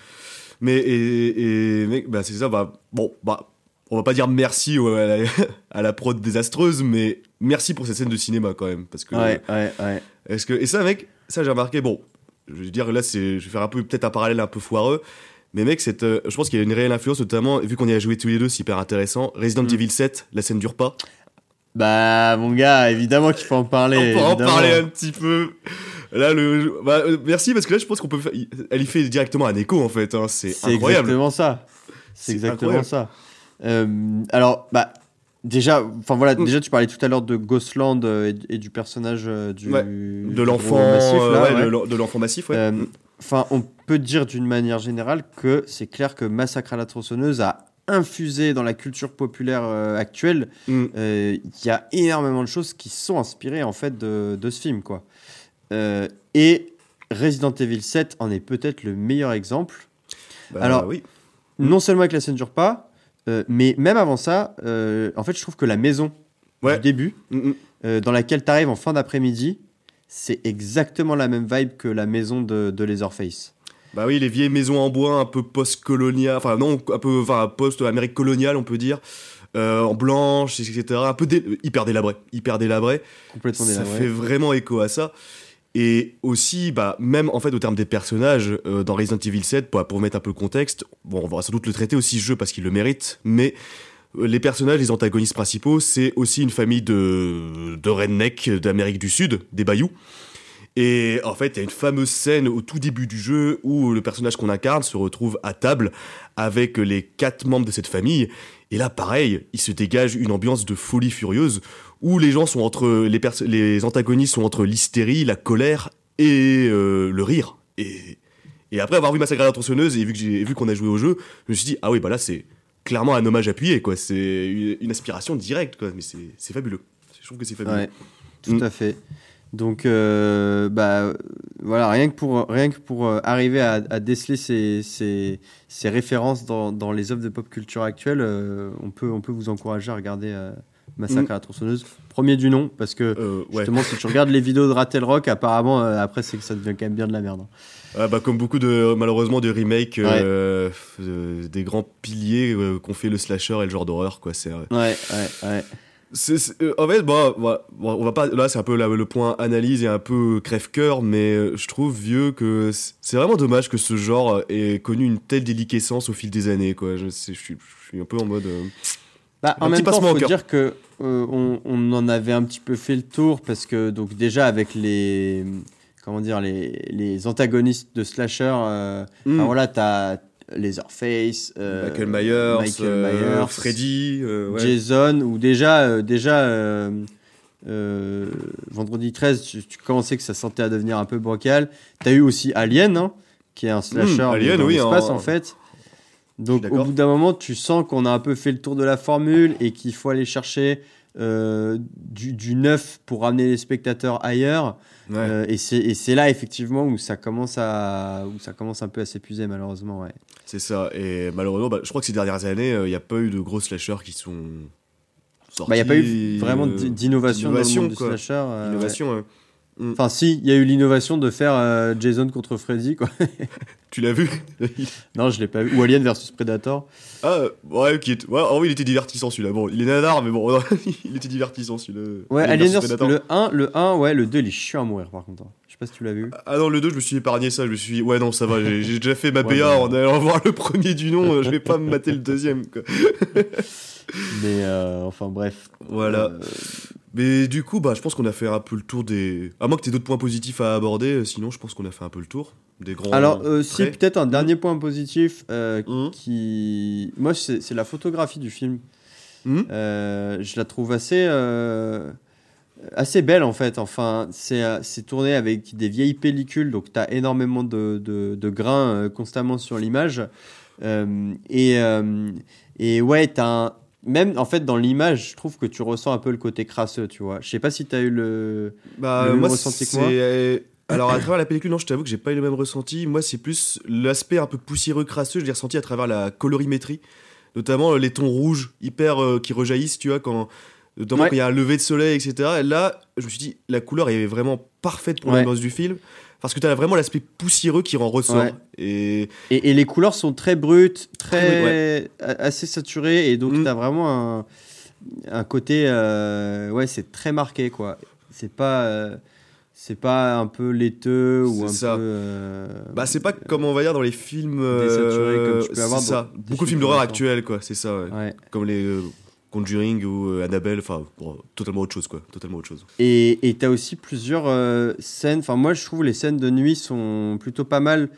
[SPEAKER 6] Mais et, et mec, bah c'est ça, bah bon, bah on va pas dire merci à la, à la prod désastreuse, mais merci pour cette scène de cinéma quand même, parce que
[SPEAKER 5] Ouais, ouais, ouais.
[SPEAKER 6] est-ce que et ça mec, ça j'ai remarqué, bon, je veux dire là c'est, je vais faire un peu peut-être un parallèle un peu foireux. Mais mec, cette, euh, je pense qu'il y a une réelle influence, notamment vu qu'on y a joué tous les deux, c'est hyper intéressant. Resident
[SPEAKER 5] Mm.
[SPEAKER 6] Evil 7, la scène du repas.
[SPEAKER 5] Bah, mon gars, évidemment qu'il faut en parler.
[SPEAKER 6] On peut en parler un petit peu. Là, le, bah, euh, merci parce que là, je pense qu'on peut faire. Elle y fait directement un écho en fait. hein, C'est
[SPEAKER 5] C'est
[SPEAKER 6] incroyable.
[SPEAKER 5] exactement ça.
[SPEAKER 6] C'est
[SPEAKER 5] exactement
[SPEAKER 6] incroyable.
[SPEAKER 5] ça. Euh, alors, bah, déjà, enfin voilà,
[SPEAKER 6] Mm.
[SPEAKER 5] déjà tu parlais tout à l'heure de Ghostland et, et du personnage du
[SPEAKER 6] Ouais. De l'enfant,
[SPEAKER 5] massif, là,
[SPEAKER 6] ouais,
[SPEAKER 5] ouais.
[SPEAKER 6] de l'en- de l'enfant massif, ouais.
[SPEAKER 5] Euh, Enfin, on peut dire d'une manière générale que c'est clair que Massacre à la tronçonneuse a infusé dans la culture populaire euh, actuelle.
[SPEAKER 6] Mm.
[SPEAKER 5] Euh, Il y a énormément de choses qui sont inspirées en fait de, de ce film, quoi. Euh, et Resident Evil 7 en est peut-être le meilleur exemple.
[SPEAKER 6] Bah,
[SPEAKER 5] alors,
[SPEAKER 6] oui.
[SPEAKER 5] non seulement avec la scène du repas, euh, mais même avant ça, en fait, je trouve que la maison
[SPEAKER 6] Ouais.
[SPEAKER 5] du début,
[SPEAKER 6] Mm, mm.
[SPEAKER 5] dans laquelle tu arrives en fin d'après-midi, c'est exactement la même vibe que la maison de, de Leatherface.
[SPEAKER 6] Bah oui, les vieilles maisons en bois un peu post-colonial, enfin non, un peu enfin post-Amérique coloniale, on peut dire. euh, en blanche, etc. Un peu dé- hyper délabré, hyper délabré.
[SPEAKER 5] Complètement
[SPEAKER 6] ça
[SPEAKER 5] délabré.
[SPEAKER 6] fait vraiment écho à ça. Et aussi, bah, même en fait, au terme des personnages, euh, dans Resident Evil 7, pour, pour mettre un peu le contexte, bon, on va sans doute le traiter aussi jeu parce qu'il le mérite, mais les personnages, les antagonistes principaux, c'est aussi une famille de, de rednecks d'Amérique du Sud, des Bayous. Et en fait, il y a une fameuse scène au tout début du jeu où le personnage qu'on incarne se retrouve à table avec les quatre membres de cette famille. Et là, pareil, il se dégage une ambiance de folie furieuse où les gens sont entre les, les antagonistes sont entre l'hystérie, la colère et euh, le rire. Et, après avoir vu Massacre à la tronçonneuse et vu qu'on a joué au jeu, je me suis dit ah oui bah là c'est clairement un hommage appuyé quoi. C'est une, inspiration directe quoi. Mais c'est fabuleux. Je trouve que c'est fabuleux.
[SPEAKER 5] Ouais, tout
[SPEAKER 6] Mm.
[SPEAKER 5] à fait. Donc, euh, bah, voilà, rien que pour, rien que pour euh, arriver à, à déceler ces, ces, ces références dans, dans les œuvres de pop culture actuelles, euh, on, peut, on peut vous encourager à regarder Massacre
[SPEAKER 6] Mm.
[SPEAKER 5] à la tronçonneuse. Premier du nom, parce que
[SPEAKER 6] Euh, ouais.
[SPEAKER 5] justement, si tu regardes les vidéos de Rattle Rock, apparemment, après, c'est que ça devient quand même bien de la merde. hein.
[SPEAKER 6] Ah bah, comme beaucoup de malheureusement de remakes euh, euh, des grands piliers euh, qu'ont fait le slasher et le genre d'horreur quoi. C'est euh,
[SPEAKER 5] Ouais, ouais, ouais.
[SPEAKER 6] Euh, en fait, bon, bon, bon, on va pas. Là, c'est un peu la- le point analyse et un peu crève-cœur, mais euh, je trouve vieux que c'est vraiment dommage que ce genre ait connu une telle déliquescence au fil des années. Quoi. Je, suis, je suis un peu en mode.
[SPEAKER 5] Bah, en même temps, faut
[SPEAKER 6] cœur.
[SPEAKER 5] dire que euh, on, on en avait un petit peu fait le tour parce que donc déjà avec les comment dire les, les antagonistes de slasher, euh, enfin, voilà, t'as Leatherface, euh,
[SPEAKER 6] Michael Myers,
[SPEAKER 5] Michael
[SPEAKER 6] euh,
[SPEAKER 5] Myers,
[SPEAKER 6] Freddy, euh, ouais.
[SPEAKER 5] Jason ou déjà déjà vendredi 13, tu, tu commençais que ça sentait à devenir un peu bancal. T'as eu aussi Alien, hein, qui est un slasher
[SPEAKER 6] Hmm, Alien,
[SPEAKER 5] dans
[SPEAKER 6] oui,
[SPEAKER 5] l'espace
[SPEAKER 6] en-
[SPEAKER 5] en fait. Donc au bout d'un moment, tu sens qu'on a un peu fait le tour de la formule et qu'il faut aller chercher euh, du, du neuf pour ramener les spectateurs ailleurs.
[SPEAKER 6] Ouais.
[SPEAKER 5] Euh, et c'est là effectivement où ça commence à où ça commence un peu à s'épuiser malheureusement. Ouais.
[SPEAKER 6] C'est ça. Et malheureusement, bah, je crois que ces dernières années, il n'y a pas eu de gros slashers qui sont sortis.
[SPEAKER 5] Bah, il n'y a pas eu vraiment
[SPEAKER 6] euh,
[SPEAKER 5] d'innovation dans le
[SPEAKER 6] d'innovation,
[SPEAKER 5] monde du
[SPEAKER 6] quoi.
[SPEAKER 5] slasher. euh, ouais.
[SPEAKER 6] Ouais.
[SPEAKER 5] Enfin, si, il y a eu l'innovation de faire euh, Jason contre Freddy, quoi.
[SPEAKER 6] Tu l'as vu?
[SPEAKER 5] Non, je l'ai pas vu. Ou Alien versus Predator.
[SPEAKER 6] Ah, ouais, qui est... ouais, vrai, il était divertissant celui-là. Bon, il est nanar, mais bon, il était divertissant celui-là.
[SPEAKER 5] Ouais,
[SPEAKER 6] Alien
[SPEAKER 5] Alien
[SPEAKER 6] versus
[SPEAKER 5] versus
[SPEAKER 6] Predator.
[SPEAKER 5] le 1, le 1, ouais, le 2, il est chiant à mourir par contre. Je sais pas si tu l'as vu.
[SPEAKER 6] Ah non, le 2, je me suis épargné ça. Je me suis dit, ouais, non, ça va, j'ai déjà fait ma
[SPEAKER 5] Ouais,
[SPEAKER 6] BA en allant voir le premier du nom. je vais pas me mater le deuxième, quoi.
[SPEAKER 5] Mais euh, enfin, bref.
[SPEAKER 6] Voilà.
[SPEAKER 5] Euh,
[SPEAKER 6] Mais du coup, bah, je pense qu'on a fait un peu le tour des. À moins que tu aies d'autres points positifs à aborder, euh, sinon, je pense qu'on a fait un peu le tour des grands.
[SPEAKER 5] Alors, euh, si, peut-être un dernier point positif
[SPEAKER 6] Mhm.
[SPEAKER 5] qui. Moi, c'est la photographie du film.
[SPEAKER 6] Mhm.
[SPEAKER 5] Je la trouve assez. Assez belle en fait. Enfin, c'est euh, c'est tourné avec des vieilles pellicules, donc tu as énormément de, de, de grains euh, constamment sur l'image. Euh, et, euh, et ouais, tu un. Même en fait, dans l'image, je trouve que tu ressens un peu le côté crasseux, tu vois. Je sais pas si tu as eu le.
[SPEAKER 6] Bah,
[SPEAKER 5] le même
[SPEAKER 6] moi,
[SPEAKER 5] ressenti que
[SPEAKER 6] c'est-
[SPEAKER 5] moi
[SPEAKER 6] Alors, à travers la pellicule, non, je t'avoue que j'ai pas eu le même ressenti. Moi, c'est plus l'aspect un peu poussiéreux, crasseux, je l'ai ressenti à travers la colorimétrie. Notamment les tons rouges, hyper euh, qui rejaillissent, tu vois, quand. Notamment
[SPEAKER 5] Ouais.
[SPEAKER 6] quand il y a un lever de soleil, etc. Et là, je me suis dit, la couleur est vraiment parfaite pour
[SPEAKER 5] Ouais.
[SPEAKER 6] l'ambiance du film. Parce que tu as vraiment l'aspect poussiéreux qui en ressort.
[SPEAKER 5] Ouais.
[SPEAKER 6] Et
[SPEAKER 5] Et, et les couleurs sont très brutes, très, assez saturées, et donc
[SPEAKER 6] Mm.
[SPEAKER 5] tu as vraiment un, un côté, euh, ouais, c'est très marqué quoi. C'est pas, euh, c'est pas un peu laiteux ou un
[SPEAKER 6] C'est ça.
[SPEAKER 5] peu. euh,
[SPEAKER 6] Bah, c'est pas comme on va dire dans les films.
[SPEAKER 5] Désaturé, comme tu peux avoir
[SPEAKER 6] ça. Beaucoup de
[SPEAKER 5] films
[SPEAKER 6] d'horreur actuels, quoi. C'est ça, ouais.
[SPEAKER 5] ouais.
[SPEAKER 6] Comme les euh, Conjuring ou euh, Annabelle. Enfin, bon, totalement autre chose, quoi. Totalement autre chose.
[SPEAKER 5] Et tu as aussi plusieurs euh, scènes. Enfin, moi, je trouve les scènes de nuit sont plutôt pas mal.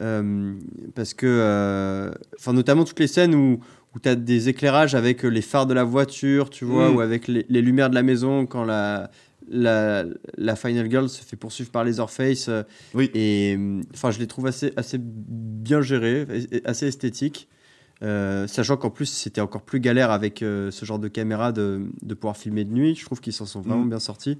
[SPEAKER 5] euh, parce que. Enfin, notamment toutes les scènes où, où tu as des éclairages avec les phares de la voiture, tu vois,
[SPEAKER 6] Mm.
[SPEAKER 5] ou avec les, les lumières de la maison quand la. La, la Final Girl se fait poursuivre par Leatherface. euh,
[SPEAKER 6] Oui.
[SPEAKER 5] Et enfin, je les trouve assez, assez bien gérés, assez esthétiques. Euh, sachant qu'en plus, c'était encore plus galère avec euh, ce genre de caméra de, de pouvoir filmer de nuit. Je trouve qu'ils s'en sont vraiment
[SPEAKER 6] Mm.
[SPEAKER 5] bien sortis.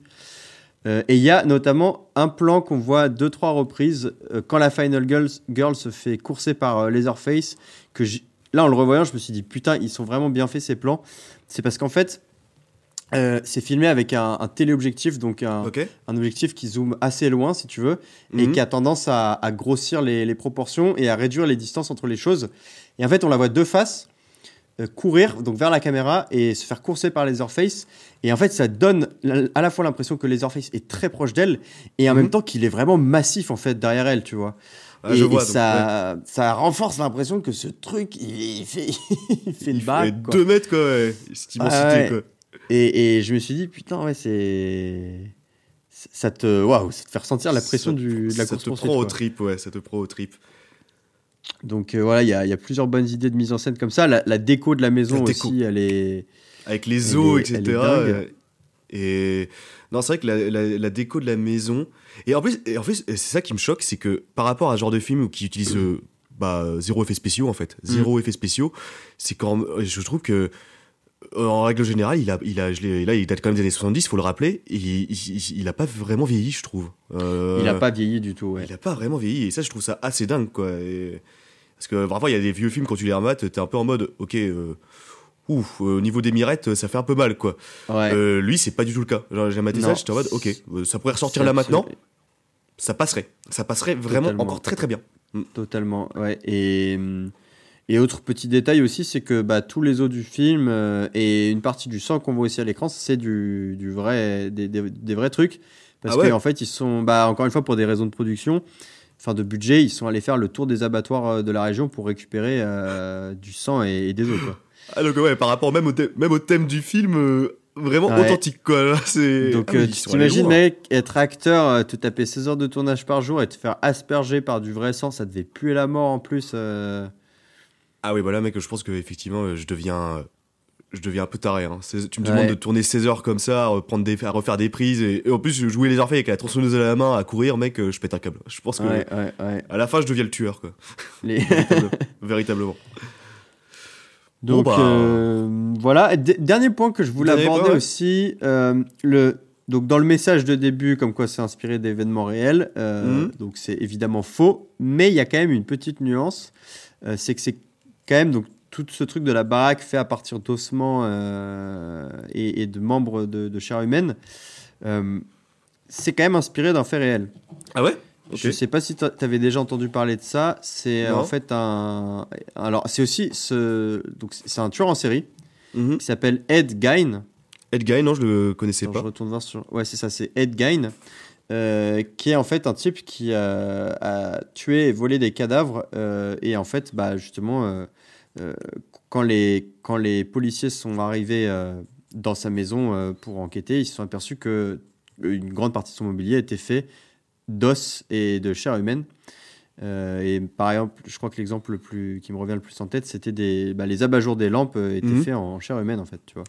[SPEAKER 5] Euh, et il y a notamment un plan qu'on voit à deux, trois reprises quand la Final Girl, Girl se fait courser par Leatherface. Que là, en le revoyant, je me suis dit, putain, ils sont vraiment bien faits ces plans. C'est parce qu'en fait, euh, c'est filmé avec un, un téléobjectif, donc un, objectif qui zoome assez loin, si tu veux, et
[SPEAKER 6] Mhm.
[SPEAKER 5] qui a tendance à, à grossir les, les proportions et à réduire les distances entre les choses. Et en fait, on la voit deux faces euh, courir donc vers la caméra et se faire courser par Leatherface. Et en fait, ça donne à la fois l'impression que Leatherface est très proche d'elle et en
[SPEAKER 6] Mhm.
[SPEAKER 5] même temps qu'il est vraiment massif en fait derrière elle, tu vois.
[SPEAKER 6] Ah,
[SPEAKER 5] et
[SPEAKER 6] je
[SPEAKER 5] et
[SPEAKER 6] vois, donc,
[SPEAKER 5] ça, ça renforce l'impression que ce truc, il fait, il fait une
[SPEAKER 6] Il
[SPEAKER 5] quoi.
[SPEAKER 6] deux mètres, quoi, ouais. Cette immensité,
[SPEAKER 5] Ah ouais.
[SPEAKER 6] quoi.
[SPEAKER 5] Et, et je me suis dit, putain, ouais, c'est. Ça te, waouh, ça te fait ressentir la pression
[SPEAKER 6] Ça-
[SPEAKER 5] du, de la
[SPEAKER 6] ça
[SPEAKER 5] course
[SPEAKER 6] te prend au trip, ouais, ça te prend au trip.
[SPEAKER 5] Donc euh, voilà, il y a, il y a plusieurs bonnes idées de mise en scène comme ça. La, la déco de la maison
[SPEAKER 6] La
[SPEAKER 5] aussi, elle est.
[SPEAKER 6] Avec les
[SPEAKER 5] est
[SPEAKER 6] etc. euh, Et non, c'est vrai que la, la- la déco de la maison. Et en plus, et en plus c'est ça qui me choque, c'est que par rapport à ce genre de film qui utilise euh, bah, zéro effet spéciaux en fait,
[SPEAKER 5] Mm.
[SPEAKER 6] zéro effet spéciaux, c'est quand je trouve que en règle générale, il a, il a, je là, il date quand même des années 70, faut le rappeler. et Il, il, il a pas vraiment vieilli, je trouve. Euh,
[SPEAKER 5] Il a pas vieilli du tout, ouais.
[SPEAKER 6] il a pas vraiment vieilli et ça je trouve ça assez dingue quoi Et- parce que parfois il y a des vieux films quand tu les remates t'es un peu en mode ok euh, ouf euh, au niveau des mirettes ça fait un peu mal quoi
[SPEAKER 5] Ouais.
[SPEAKER 6] Euh, lui c'est pas du tout le cas j'ai maté ça j'étais en mode ok euh, ça pourrait ressortir là maintenant ça passerait ça passerait vraiment
[SPEAKER 5] Totalement.
[SPEAKER 6] encore très très bien
[SPEAKER 5] Totalement, ouais. Et, hum, Et autre petit détail aussi, c'est que bah, tous les os du film euh, et une partie du sang qu'on voit aussi à l'écran, c'est du, du vrai, des, des- des vrais trucs. Parce
[SPEAKER 6] Ah ouais
[SPEAKER 5] qu'en fait, ils sont, bah, encore une fois, pour des raisons de production, enfin de budget, ils sont allés faire le tour des abattoirs euh, de la région pour récupérer euh, du sang et, et des os. Quoi.
[SPEAKER 6] Ah, donc ouais, par rapport même au, thème- même au thème du film, euh, vraiment
[SPEAKER 5] Ouais.
[SPEAKER 6] authentique, quoi. C'est...
[SPEAKER 5] Donc,
[SPEAKER 6] Ah
[SPEAKER 5] tu t'imagines, mec, être acteur, te taper 16 heures de tournage par jour et te faire asperger par du vrai sang, ça devait puer la mort en plus. euh.
[SPEAKER 6] Ah oui, voilà, mec, je pense que effectivement, euh, je deviens, euh, je deviens un peu taré. Hein. Tu me
[SPEAKER 5] Ouais.
[SPEAKER 6] demandes de tourner 16 heures comme ça, à, reprendre des, à refaire des prises, et, et en plus, jouer les orphées avec la tronçonneuse à la main, à courir, mec, euh, je pète un câble. Je pense que
[SPEAKER 5] Ouais, ouais, ouais.
[SPEAKER 6] à la fin, je deviens le tueur, quoi.
[SPEAKER 5] Les-
[SPEAKER 6] Véritable- véritablement.
[SPEAKER 5] Donc
[SPEAKER 6] Bon, bah,
[SPEAKER 5] euh, voilà. D- dernier point que je voulais
[SPEAKER 6] Dernier
[SPEAKER 5] aborder
[SPEAKER 6] point,
[SPEAKER 5] aussi, euh, le donc dans le message de début, comme quoi c'est inspiré d'événements réels, euh,
[SPEAKER 6] Mhm.
[SPEAKER 5] donc c'est évidemment faux, mais il y a quand même une petite nuance, euh, c'est que c'est quand même donc tout ce truc de la baraque fait à partir d'ossements euh, et, et de membres de, de chair humaine, euh, c'est quand même inspiré d'un fait réel.
[SPEAKER 6] Ah ouais?
[SPEAKER 5] Je sais pas si tu avais déjà entendu parler de ça. C'est euh, en fait un. Alors, c'est aussi. Ce... Donc, c'est un tueur en série
[SPEAKER 6] Mhm.
[SPEAKER 5] qui s'appelle Ed Gein.
[SPEAKER 6] Ed Guy, non, je le connaissais
[SPEAKER 5] Attends,
[SPEAKER 6] pas.
[SPEAKER 5] je retourne voir sur. Ouais, c'est ça, c'est Ed Gein. euh, qui est en fait un type qui a tué et volé des cadavres. et en fait, bah, justement, quand, les, quand les policiers sont arrivés euh, dans sa maison euh, pour enquêter, ils se sont aperçus que une grande partie de son mobilier était fait d'os et de chair humaine. Euh, et par exemple, je crois que l'exemple le plus qui me revient le plus en tête, c'était des bah, les abat-jours des lampes euh, étaient
[SPEAKER 6] Mhm.
[SPEAKER 5] faits en chair humaine en fait, tu vois.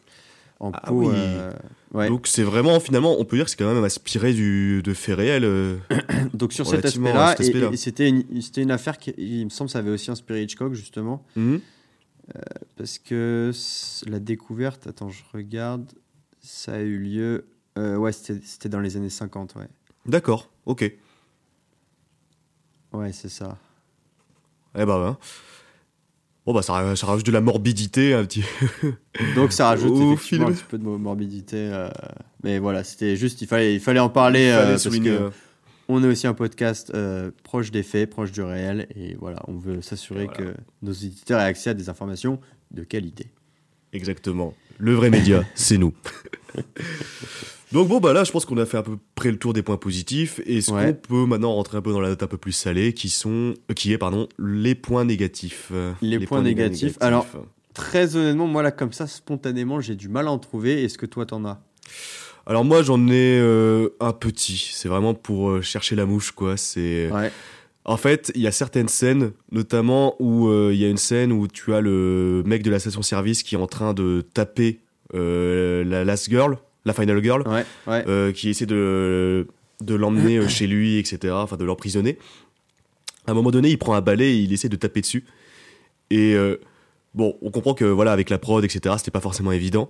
[SPEAKER 5] En
[SPEAKER 6] Ah
[SPEAKER 5] peau.
[SPEAKER 6] oui.
[SPEAKER 5] euh, ouais.
[SPEAKER 6] Donc c'est vraiment, finalement, on peut dire que c'est quand même inspiré du, de faits réels. euh.
[SPEAKER 5] Donc sur cet aspect-là,
[SPEAKER 6] cet
[SPEAKER 5] c'était une, affaire qui, il me semble, ça avait aussi inspiré Hitchcock justement,
[SPEAKER 6] Mhm.
[SPEAKER 5] parce que la découverte, attends, je regarde, ça a eu lieu, euh, ouais, c'était dans les années 50, ouais,
[SPEAKER 6] D'accord, ok.
[SPEAKER 5] ouais, c'est ça.
[SPEAKER 6] Eh bah, ouais. Bon, bah, ça, ça rajoute de la morbidité un petit.
[SPEAKER 5] Donc ça rajoute
[SPEAKER 6] Au
[SPEAKER 5] effectivement
[SPEAKER 6] film.
[SPEAKER 5] un petit peu de mo- morbidité, euh, mais voilà, c'était juste, il fallait, il fallait en parler
[SPEAKER 6] fallait
[SPEAKER 5] euh, parce que on est aussi un podcast euh, proche des faits, proche du réel, et voilà, on veut s'assurer
[SPEAKER 6] voilà.
[SPEAKER 5] que nos éditeurs aient accès à des informations de qualité.
[SPEAKER 6] Exactement. Le vrai média, c'est nous. Donc bon, bah là, je pense qu'on a fait à peu près le tour des points positifs. Et est-ce
[SPEAKER 5] Ouais.
[SPEAKER 6] qu'on peut maintenant rentrer un peu dans la note un peu plus salée, qui sont, euh, qui est, pardon, les points négatifs. euh,
[SPEAKER 5] Les points négatifs. Alors, Très honnêtement, moi là, comme ça, spontanément, j'ai du mal à en trouver. Est-ce que toi, t'en as?
[SPEAKER 6] Alors moi, j'en ai euh, un petit. C'est vraiment pour euh, chercher la mouche, quoi. C'est.
[SPEAKER 5] Ouais.
[SPEAKER 6] En fait, il y a certaines scènes, notamment où euh, il y a une scène où tu as le mec de la station-service qui est en train de taper euh, la last girl, la final girl,
[SPEAKER 5] Ouais, ouais.
[SPEAKER 6] euh, qui essaie de, de l'emmener chez lui, etc., enfin de l'emprisonner. À un moment donné, il prend un balai et il essaie de taper dessus. Et bon, on comprend que voilà, avec la prod, etc., c'était pas forcément évident.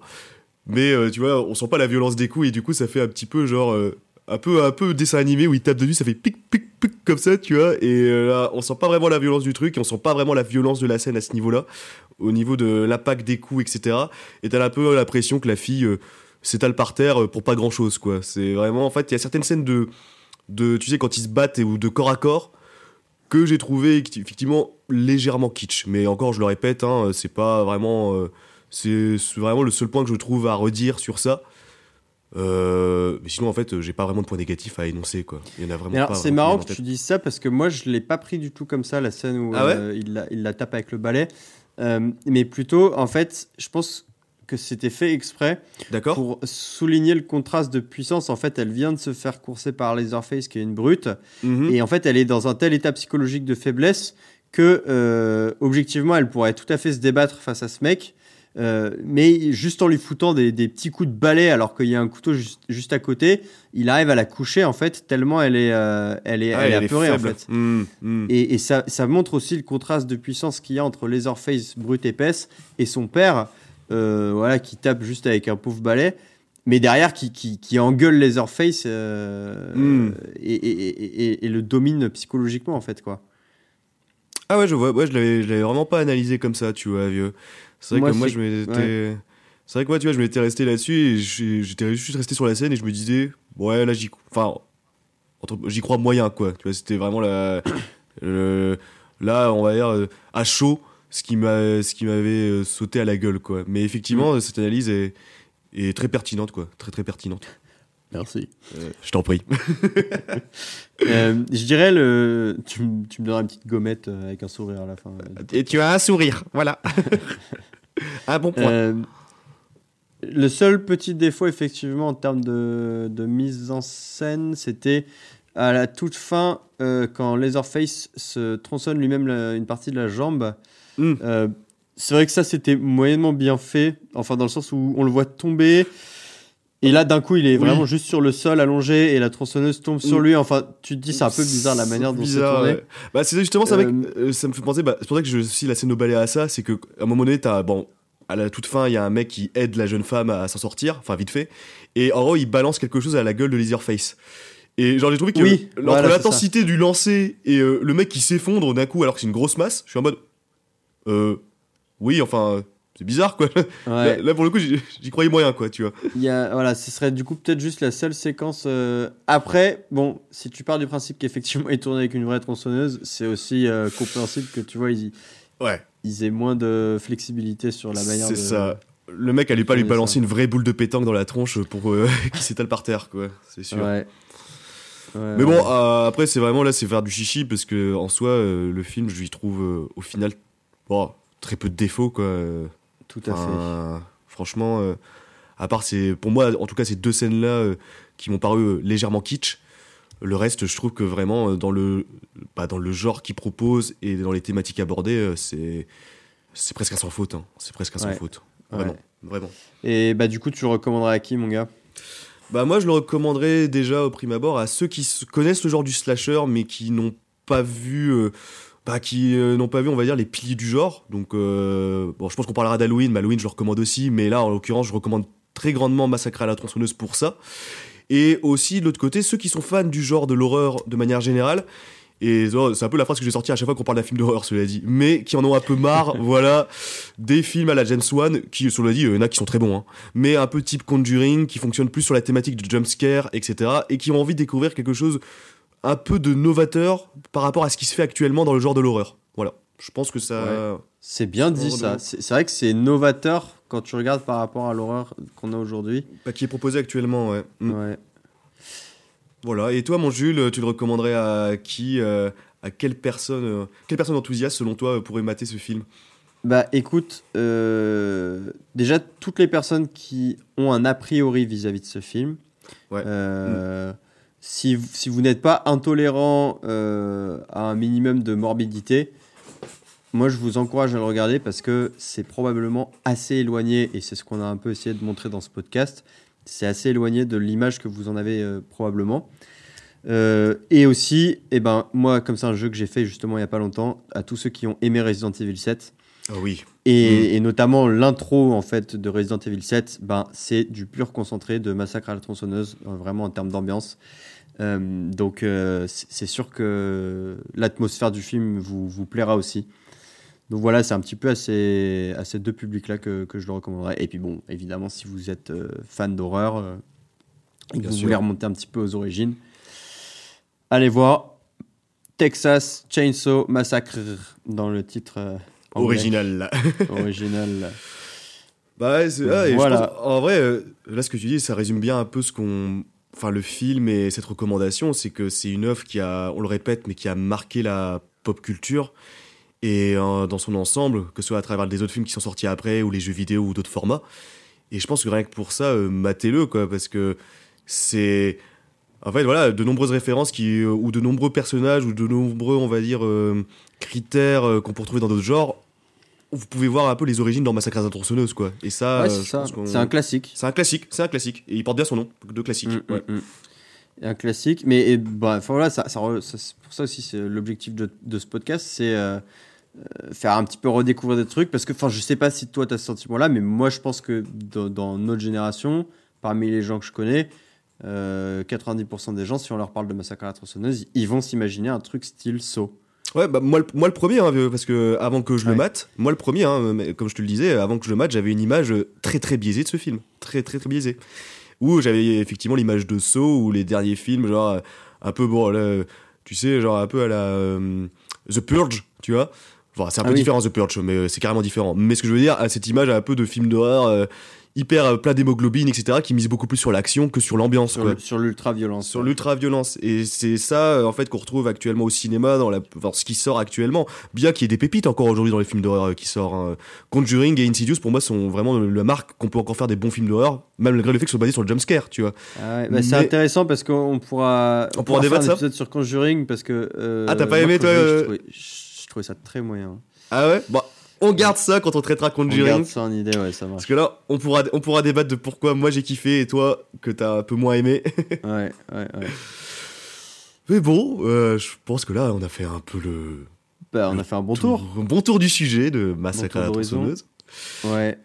[SPEAKER 6] Mais tu vois, on sent pas la violence des coups et du coup, ça fait un petit peu genre. Un peu, un peu dessin animé où il tape dessus, ça fait pic, pic, pic comme ça, tu vois. Et euh, là, on sent pas vraiment la violence du truc, on sent pas vraiment la violence de la scène à ce niveau-là, au niveau de l'impact des coups, etc. Et t'as un peu l'impression que la fille euh, s'étale par terre euh, pour pas grand-chose, quoi. C'est vraiment, en fait, il y a certaines scènes de, de, tu sais, quand ils se battent ou de corps à corps, que j'ai trouvé effectivement légèrement kitsch. Mais encore, je le répète, hein, c'est pas vraiment, c'est vraiment le seul point que je trouve à redire sur ça. Euh, mais sinon, en fait, j'ai pas vraiment de point négatif à énoncer, quoi. Il y en a vraiment
[SPEAKER 5] alors,
[SPEAKER 6] pas.
[SPEAKER 5] c'est marrant que tu dises ça parce que moi, je l'ai pas pris du tout comme ça, la scène où
[SPEAKER 6] Ah ouais
[SPEAKER 5] euh, il, la, il la tape avec le balai. Euh, mais plutôt, en fait, je pense que c'était fait exprès pour souligner le contraste de puissance. En fait, elle vient de se faire courser par Laserface, qui est une brute.
[SPEAKER 6] Mhm.
[SPEAKER 5] Et en fait, elle est dans un tel état psychologique de faiblesse que, objectivement, elle pourrait tout à fait se débattre face à ce mec. Euh, mais juste en lui foutant des, des petits coups de balai alors qu'il y a un couteau juste, juste à côté, il arrive à la coucher en fait tellement elle est, euh, elle est,
[SPEAKER 6] Ah,
[SPEAKER 5] elle est
[SPEAKER 6] elle est
[SPEAKER 5] apeurée en fait.
[SPEAKER 6] Mm, mm.
[SPEAKER 5] Et, et ça, ça montre aussi le contraste de puissance qu'il y a entre Laserface brute épaisse et son père, euh, voilà, qui tape juste avec un pauvre balai, mais derrière qui, qui, qui engueule Laserface euh,
[SPEAKER 6] Mm.
[SPEAKER 5] et, et- et le domine psychologiquement en fait quoi.
[SPEAKER 6] Ah ouais, je vois. Ouais, je l'avais, je l'avais vraiment pas analysé comme ça, tu vois, vieux. C'est vrai
[SPEAKER 5] Moi,
[SPEAKER 6] que moi, je m'étais. C'est vrai que moi, tu vois, je m'étais resté là-dessus et j'étais juste resté sur la scène et je me disais, ouais, là, j'y. Enfin, j'y crois moyen, quoi. Tu vois, c'était vraiment la. le- Là, on va dire, à chaud, ce qui m'a ce qui m'avait euh, sauté à la gueule quoi. Mais effectivement,
[SPEAKER 5] Mm.
[SPEAKER 6] cette analyse est, est très pertinente quoi, très très pertinente.
[SPEAKER 5] Merci.
[SPEAKER 6] Euh, je t'en prie.
[SPEAKER 5] Euh, je dirais le. Tu, me- tu me donneras une petite gommette euh, avec un sourire à la fin.
[SPEAKER 6] Et tu as un sourire, voilà. un bon point.
[SPEAKER 5] Euh, le seul petit défaut, effectivement, en termes de, de mise en scène, c'était à la toute fin, quand Leatherface se tronçonne lui-même une partie de la jambe.
[SPEAKER 6] Mm.
[SPEAKER 5] Euh, c'est vrai que ça, c'était moyennement bien fait, enfin, dans le sens où on le voit tomber. Et là, d'un coup, il est
[SPEAKER 6] Oui.
[SPEAKER 5] vraiment juste sur le sol, allongé, et la tronçonneuse tombe sur lui. Enfin, tu te dis, c'est un peu bizarre la manière dont c'est
[SPEAKER 6] Bizarre,
[SPEAKER 5] tourné.
[SPEAKER 6] ouais. Bah, c'est justement ça, mec,
[SPEAKER 5] Euh,
[SPEAKER 6] euh, ça me fait penser. Bah, c'est pour ça que je suis la scène au balai à ça. C'est qu'à un moment donné, t'as. Bon, à la toute fin, il y a un mec qui aide la jeune femme à s'en sortir, enfin, vite fait. Et en gros, il balance quelque chose à la gueule de Leatherface. Et genre, j'ai trouvé que
[SPEAKER 5] Oui,
[SPEAKER 6] entre
[SPEAKER 5] voilà,
[SPEAKER 6] l'intensité du lancer et euh, le mec qui s'effondre d'un coup alors que c'est une grosse masse, je suis en mode. Euh. Oui, enfin. C'est bizarre, quoi.
[SPEAKER 5] Ouais.
[SPEAKER 6] Là, là, pour le coup, j'y croyais moyen, quoi, tu vois.
[SPEAKER 5] Il y a, voilà, ce serait du coup peut-être juste la seule séquence. euh, Après, bon, si tu pars du principe qu'effectivement il est tourné avec une vraie tronçonneuse, c'est aussi euh, compréhensible que tu vois, ils,
[SPEAKER 6] Ouais.
[SPEAKER 5] ils aient moins de flexibilité sur la manière
[SPEAKER 6] C'est
[SPEAKER 5] de.
[SPEAKER 6] ça. Le mec allait pas lui balancer
[SPEAKER 5] ça.
[SPEAKER 6] une vraie boule de pétanque dans la tronche pour euh, qu'il s'étale par terre, quoi. C'est sûr.
[SPEAKER 5] Ouais. Ouais,
[SPEAKER 6] Mais bon, euh, après, c'est vraiment là, c'est faire du chichi parce que en soi, le film, je lui trouve au final bon, très peu de défauts, quoi.
[SPEAKER 5] Tout à fait.
[SPEAKER 6] Franchement, euh, à part c'est pour moi, en tout cas, ces deux scènes-là euh, qui m'ont paru euh, légèrement kitsch. Le reste, je trouve que vraiment dans le, bah, dans le genre qu'il propose et dans les thématiques abordées, c'est c'est presque à sans faute. hein. C'est presque à sans
[SPEAKER 5] Ouais.
[SPEAKER 6] faute. Vraiment,
[SPEAKER 5] Ouais.
[SPEAKER 6] vraiment.
[SPEAKER 5] Et bah, du coup, tu le recommanderais à qui, mon gars?
[SPEAKER 6] Bah moi je le recommanderais déjà au prime abord à ceux qui connaissent le genre du slasher mais qui n'ont pas vu bah, qui euh, n'ont pas vu on va dire les piliers du genre. Donc euh, bon je pense qu'on parlera d'Halloween, mais Halloween je le recommande aussi mais là en l'occurrence je recommande très grandement Massacre à la tronçonneuse pour ça. Et aussi de l'autre côté ceux qui sont fans du genre de l'horreur de manière générale et oh, c'est un peu la phrase que j'ai sortie à chaque fois qu'on parle d'un film d'horreur, cela dit. Mais qui en ont un peu marre, voilà, des films à la James Wan, qui, cela dit, il y en a qui sont très bons, hein, mais un peu type Conjuring, qui fonctionnent plus sur la thématique de jumpscare, etc. Et qui ont envie de découvrir quelque chose un peu de novateur par rapport à ce qui se fait actuellement dans le genre de l'horreur. Voilà. Je pense que ça.
[SPEAKER 5] C'est bien dit ça. C'est c'est vrai que c'est novateur quand tu regardes par rapport à l'horreur qu'on a aujourd'hui.
[SPEAKER 6] Bah, qui est proposé actuellement, ouais. Mm.
[SPEAKER 5] Ouais.
[SPEAKER 6] Voilà. Et toi, mon Jules, tu le recommanderais à qui euh, À quelle personne, euh, quelle personne enthousiaste, selon toi, pourrait mater ce film?
[SPEAKER 5] Bah écoute, euh, déjà toutes les personnes qui ont un a priori vis-à-vis de ce film,
[SPEAKER 6] Ouais.
[SPEAKER 5] euh, si, vous- si vous n'êtes pas intolérant euh, à un minimum de morbidité, moi je vous encourage à le regarder parce que c'est probablement assez éloigné, et c'est ce qu'on a un peu essayé de montrer dans ce podcast, c'est assez éloigné de l'image que vous en avez euh, probablement. Euh, et aussi, eh ben, moi, comme c'est un jeu que j'ai fait justement il n'y a pas longtemps, à tous ceux qui ont aimé Resident Evil 7,
[SPEAKER 6] Ah oui.
[SPEAKER 5] et, et notamment l'intro en fait de Resident Evil 7, ben, c'est du pur concentré de Massacre à la tronçonneuse, euh, vraiment en termes d'ambiance. Euh, donc euh, c'est sûr que l'atmosphère du film vous, vous plaira aussi. Donc voilà, c'est un petit peu à ces, à ces deux publics-là que, que je le recommanderais. Et puis bon, évidemment, si vous êtes euh, fan d'horreur et que vous
[SPEAKER 6] sûr.
[SPEAKER 5] voulez remonter un petit peu aux origines, allez voir Texas Chainsaw Massacre dans le titre.
[SPEAKER 6] Original, là.
[SPEAKER 5] original.
[SPEAKER 6] Bah ouais, c'est- ah, et
[SPEAKER 5] Voilà.
[SPEAKER 6] pense- en vrai, euh, là ce que tu dis, ça résume bien un peu ce qu'on, enfin le film et cette recommandation, c'est que c'est une œuvre qui a, on le répète, mais qui a marqué la pop culture et euh, dans son ensemble, que ce soit à travers des autres films qui sont sortis après ou les jeux vidéo ou d'autres formats. Et je pense que rien que pour ça, euh, matez-le quoi, parce que c'est, en fait voilà, de nombreuses références qui euh, ou de nombreux personnages ou de nombreux, on va dire, euh, critères euh, qu'on peut retrouver dans d'autres genres. Vous pouvez voir un peu les origines dans Massacre à la tronçonneuse, quoi. Et ça,
[SPEAKER 5] Ouais, c'est un classique.
[SPEAKER 6] C'est un classique, c'est un classique. Et il porte bien son nom, de classique.
[SPEAKER 5] Mm,
[SPEAKER 6] ouais.
[SPEAKER 5] mm, mm. Un classique, mais et, bah, voilà, ça, pour ça aussi, c'est l'objectif de, de ce podcast, c'est faire un petit peu redécouvrir des trucs, parce que, enfin, je sais pas si toi tu as ce sentiment-là, mais moi je pense que dans, dans notre génération, parmi les gens que je connais, euh, 90% des gens, si on leur parle de Massacre à la tronçonneuse, ils vont s'imaginer un truc style saut.
[SPEAKER 6] Ouais, bah moi, le- moi le premier, hein, parce que avant que je le mate, moi le premier, hein, comme je te le disais, avant que je le mate, j'avais une image très très biaisée de ce film, très très très biaisée, où j'avais effectivement l'image de Saw ou les derniers films, genre euh, un peu bon, là, tu sais, genre un peu à la euh, The Purge, tu vois, Enfin, c'est un
[SPEAKER 5] Ah
[SPEAKER 6] peu
[SPEAKER 5] oui.
[SPEAKER 6] différent The Purge, mais euh, c'est carrément différent. Mais ce que je veux dire, à cette image a un peu de film d'horreur euh, hyper euh, plein d'hémoglobine, etc., qui mise beaucoup plus sur l'action que sur l'ambiance.
[SPEAKER 5] Sur l'ultra-violence.
[SPEAKER 6] Sur l'ultra-violence. Et c'est ça, euh, en fait, qu'on retrouve actuellement au cinéma, dans la... enfin, ce qui sort actuellement. Bien qu'il y ait des pépites encore aujourd'hui dans les films d'horreur euh, qui sortent. hein. Conjuring et Insidious, pour moi, sont vraiment la marque qu'on peut encore faire des bons films d'horreur, même malgré le fait qu'ils soient basés sur le jumpscare, tu vois.
[SPEAKER 5] Ah ouais, bah, c'est intéressant parce qu'on pourra,
[SPEAKER 6] On pourra
[SPEAKER 5] faire
[SPEAKER 6] débattre
[SPEAKER 5] un
[SPEAKER 6] ça
[SPEAKER 5] épisode sur Conjuring parce que. euh,
[SPEAKER 6] Ah, t'as pas aimé, toi,
[SPEAKER 5] je, trouvais, je trouvais ça très moyen.
[SPEAKER 6] Ah ouais? Bon, on garde ça quand on traitera
[SPEAKER 5] On
[SPEAKER 6] Conjuring.
[SPEAKER 5] garde ça en idée, ouais, ça marche.
[SPEAKER 6] Parce que là, on pourra, on pourra débattre de pourquoi moi j'ai kiffé et toi que t'as un peu moins aimé.
[SPEAKER 5] Ouais, ouais, ouais.
[SPEAKER 6] Mais bon, euh, je pense que là, on a fait un peu le.
[SPEAKER 5] Bah, on
[SPEAKER 6] le
[SPEAKER 5] a fait un bon tour.
[SPEAKER 6] Un bon tour du sujet de Massacre
[SPEAKER 5] tour
[SPEAKER 6] à la tronçonneuse.
[SPEAKER 5] Ouais.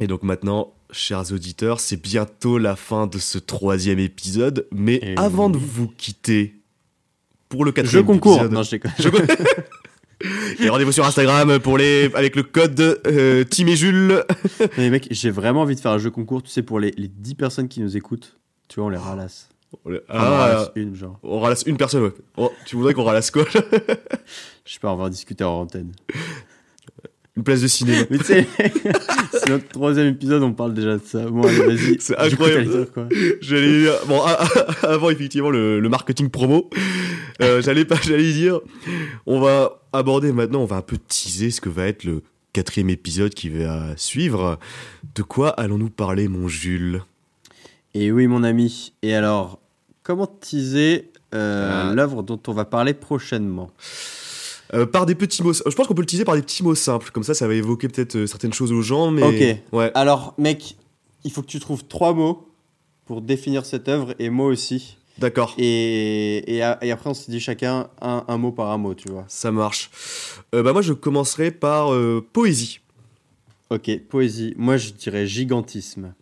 [SPEAKER 6] Et donc maintenant, chers auditeurs, c'est bientôt la fin de ce troisième épisode. Mais
[SPEAKER 5] Et
[SPEAKER 6] avant de vous quitter pour le
[SPEAKER 5] Je
[SPEAKER 6] quatrième
[SPEAKER 5] concours.
[SPEAKER 6] épisode,
[SPEAKER 5] Non, je déconne.
[SPEAKER 6] Je et rendez-vous sur Instagram pour les avec le code euh, Tim et Jules.
[SPEAKER 5] Mais mec, j'ai vraiment envie de faire un jeu concours, tu sais, pour les, les 10 personnes qui nous écoutent. Tu vois, on les ralasse. Enfin, on en
[SPEAKER 6] Ah,
[SPEAKER 5] ralasse une, genre.
[SPEAKER 6] on ralasse une personne. Ouais. Oh, tu voudrais qu'on ralasse quoi
[SPEAKER 5] Je sais pas, on va en discuter en antenne.
[SPEAKER 6] Une place de cinéma.
[SPEAKER 5] Mais tu sais, c'est notre troisième épisode, on parle déjà de ça. Bon, allez, vas-y.
[SPEAKER 6] C'est
[SPEAKER 5] coup,
[SPEAKER 6] incroyable.
[SPEAKER 5] dire quoi
[SPEAKER 6] J'allais dire, bon, avant effectivement le, le marketing promo, euh, j'allais pas, j'allais dire, on va aborder maintenant, on va un peu teaser ce que va être le quatrième épisode qui va suivre. De quoi allons-nous parler, mon Jules?
[SPEAKER 5] Et oui, mon ami. Et alors, comment teaser euh,
[SPEAKER 6] Ah.
[SPEAKER 5] l'œuvre dont on va parler prochainement?
[SPEAKER 6] Euh, Par des petits mots, je pense qu'on peut le teaser par des petits mots simples, comme ça, ça va évoquer peut-être certaines choses aux gens, mais
[SPEAKER 5] Ok.
[SPEAKER 6] ouais,
[SPEAKER 5] Alors, mec, il faut que tu trouves trois mots pour définir cette œuvre et moi aussi.
[SPEAKER 6] D'accord.
[SPEAKER 5] Et, et, a- et après, on se dit chacun un, un mot par un mot, tu vois.
[SPEAKER 6] Ça marche. Euh, bah moi, je commencerai par euh, poésie.
[SPEAKER 5] Ok, poésie. Moi, je dirais gigantisme.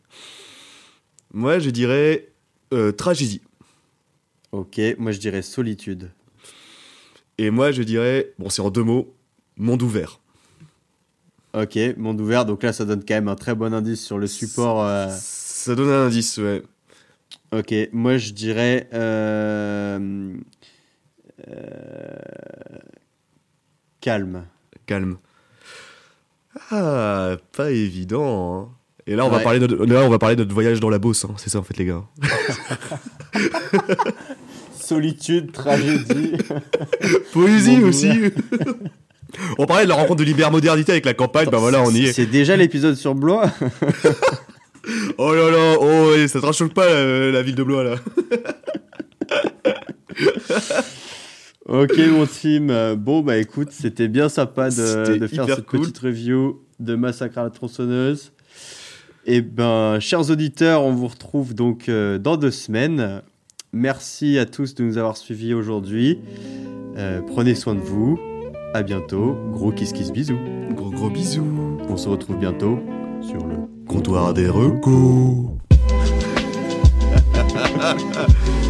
[SPEAKER 6] Moi, je dirais euh, tragédie.
[SPEAKER 5] Ok, moi, je dirais solitude.
[SPEAKER 6] Et moi, je dirais, bon, c'est en deux mots, monde ouvert.
[SPEAKER 5] Ok, monde ouvert. Donc là, ça donne quand même un très bon indice sur le support. euh,
[SPEAKER 6] Ça donne un indice, ouais.
[SPEAKER 5] Ok, moi, je dirais. euh, euh, Calme.
[SPEAKER 6] Calme. Ah, pas évident. hein. Et là, on va parler de notre, là, on va parler de notre voyage dans la Beauce. hein. C'est ça, en fait, les gars.
[SPEAKER 5] Solitude, tragédie.
[SPEAKER 6] Poésie aussi. on parlait de la rencontre de l'hyper-modernité avec la campagne. Bah voilà, on y est.
[SPEAKER 5] C'est déjà l'épisode sur Blois.
[SPEAKER 6] Oh là là, oh, ouais, ça te rachoque pas la, la ville de Blois, là.
[SPEAKER 5] ok, mon team. Bon, bah écoute, c'était bien sympa de, faire cette
[SPEAKER 6] cool.
[SPEAKER 5] petite review de Massacre à la tronçonneuse. Et ben, chers auditeurs, on vous retrouve donc euh, dans deux semaines. Merci à tous de nous avoir suivis aujourd'hui. Euh, prenez soin de vous. À bientôt. Gros kiss kiss bisous.
[SPEAKER 6] Gros gros bisous.
[SPEAKER 5] On se retrouve bientôt sur le
[SPEAKER 6] Comptoir des recos.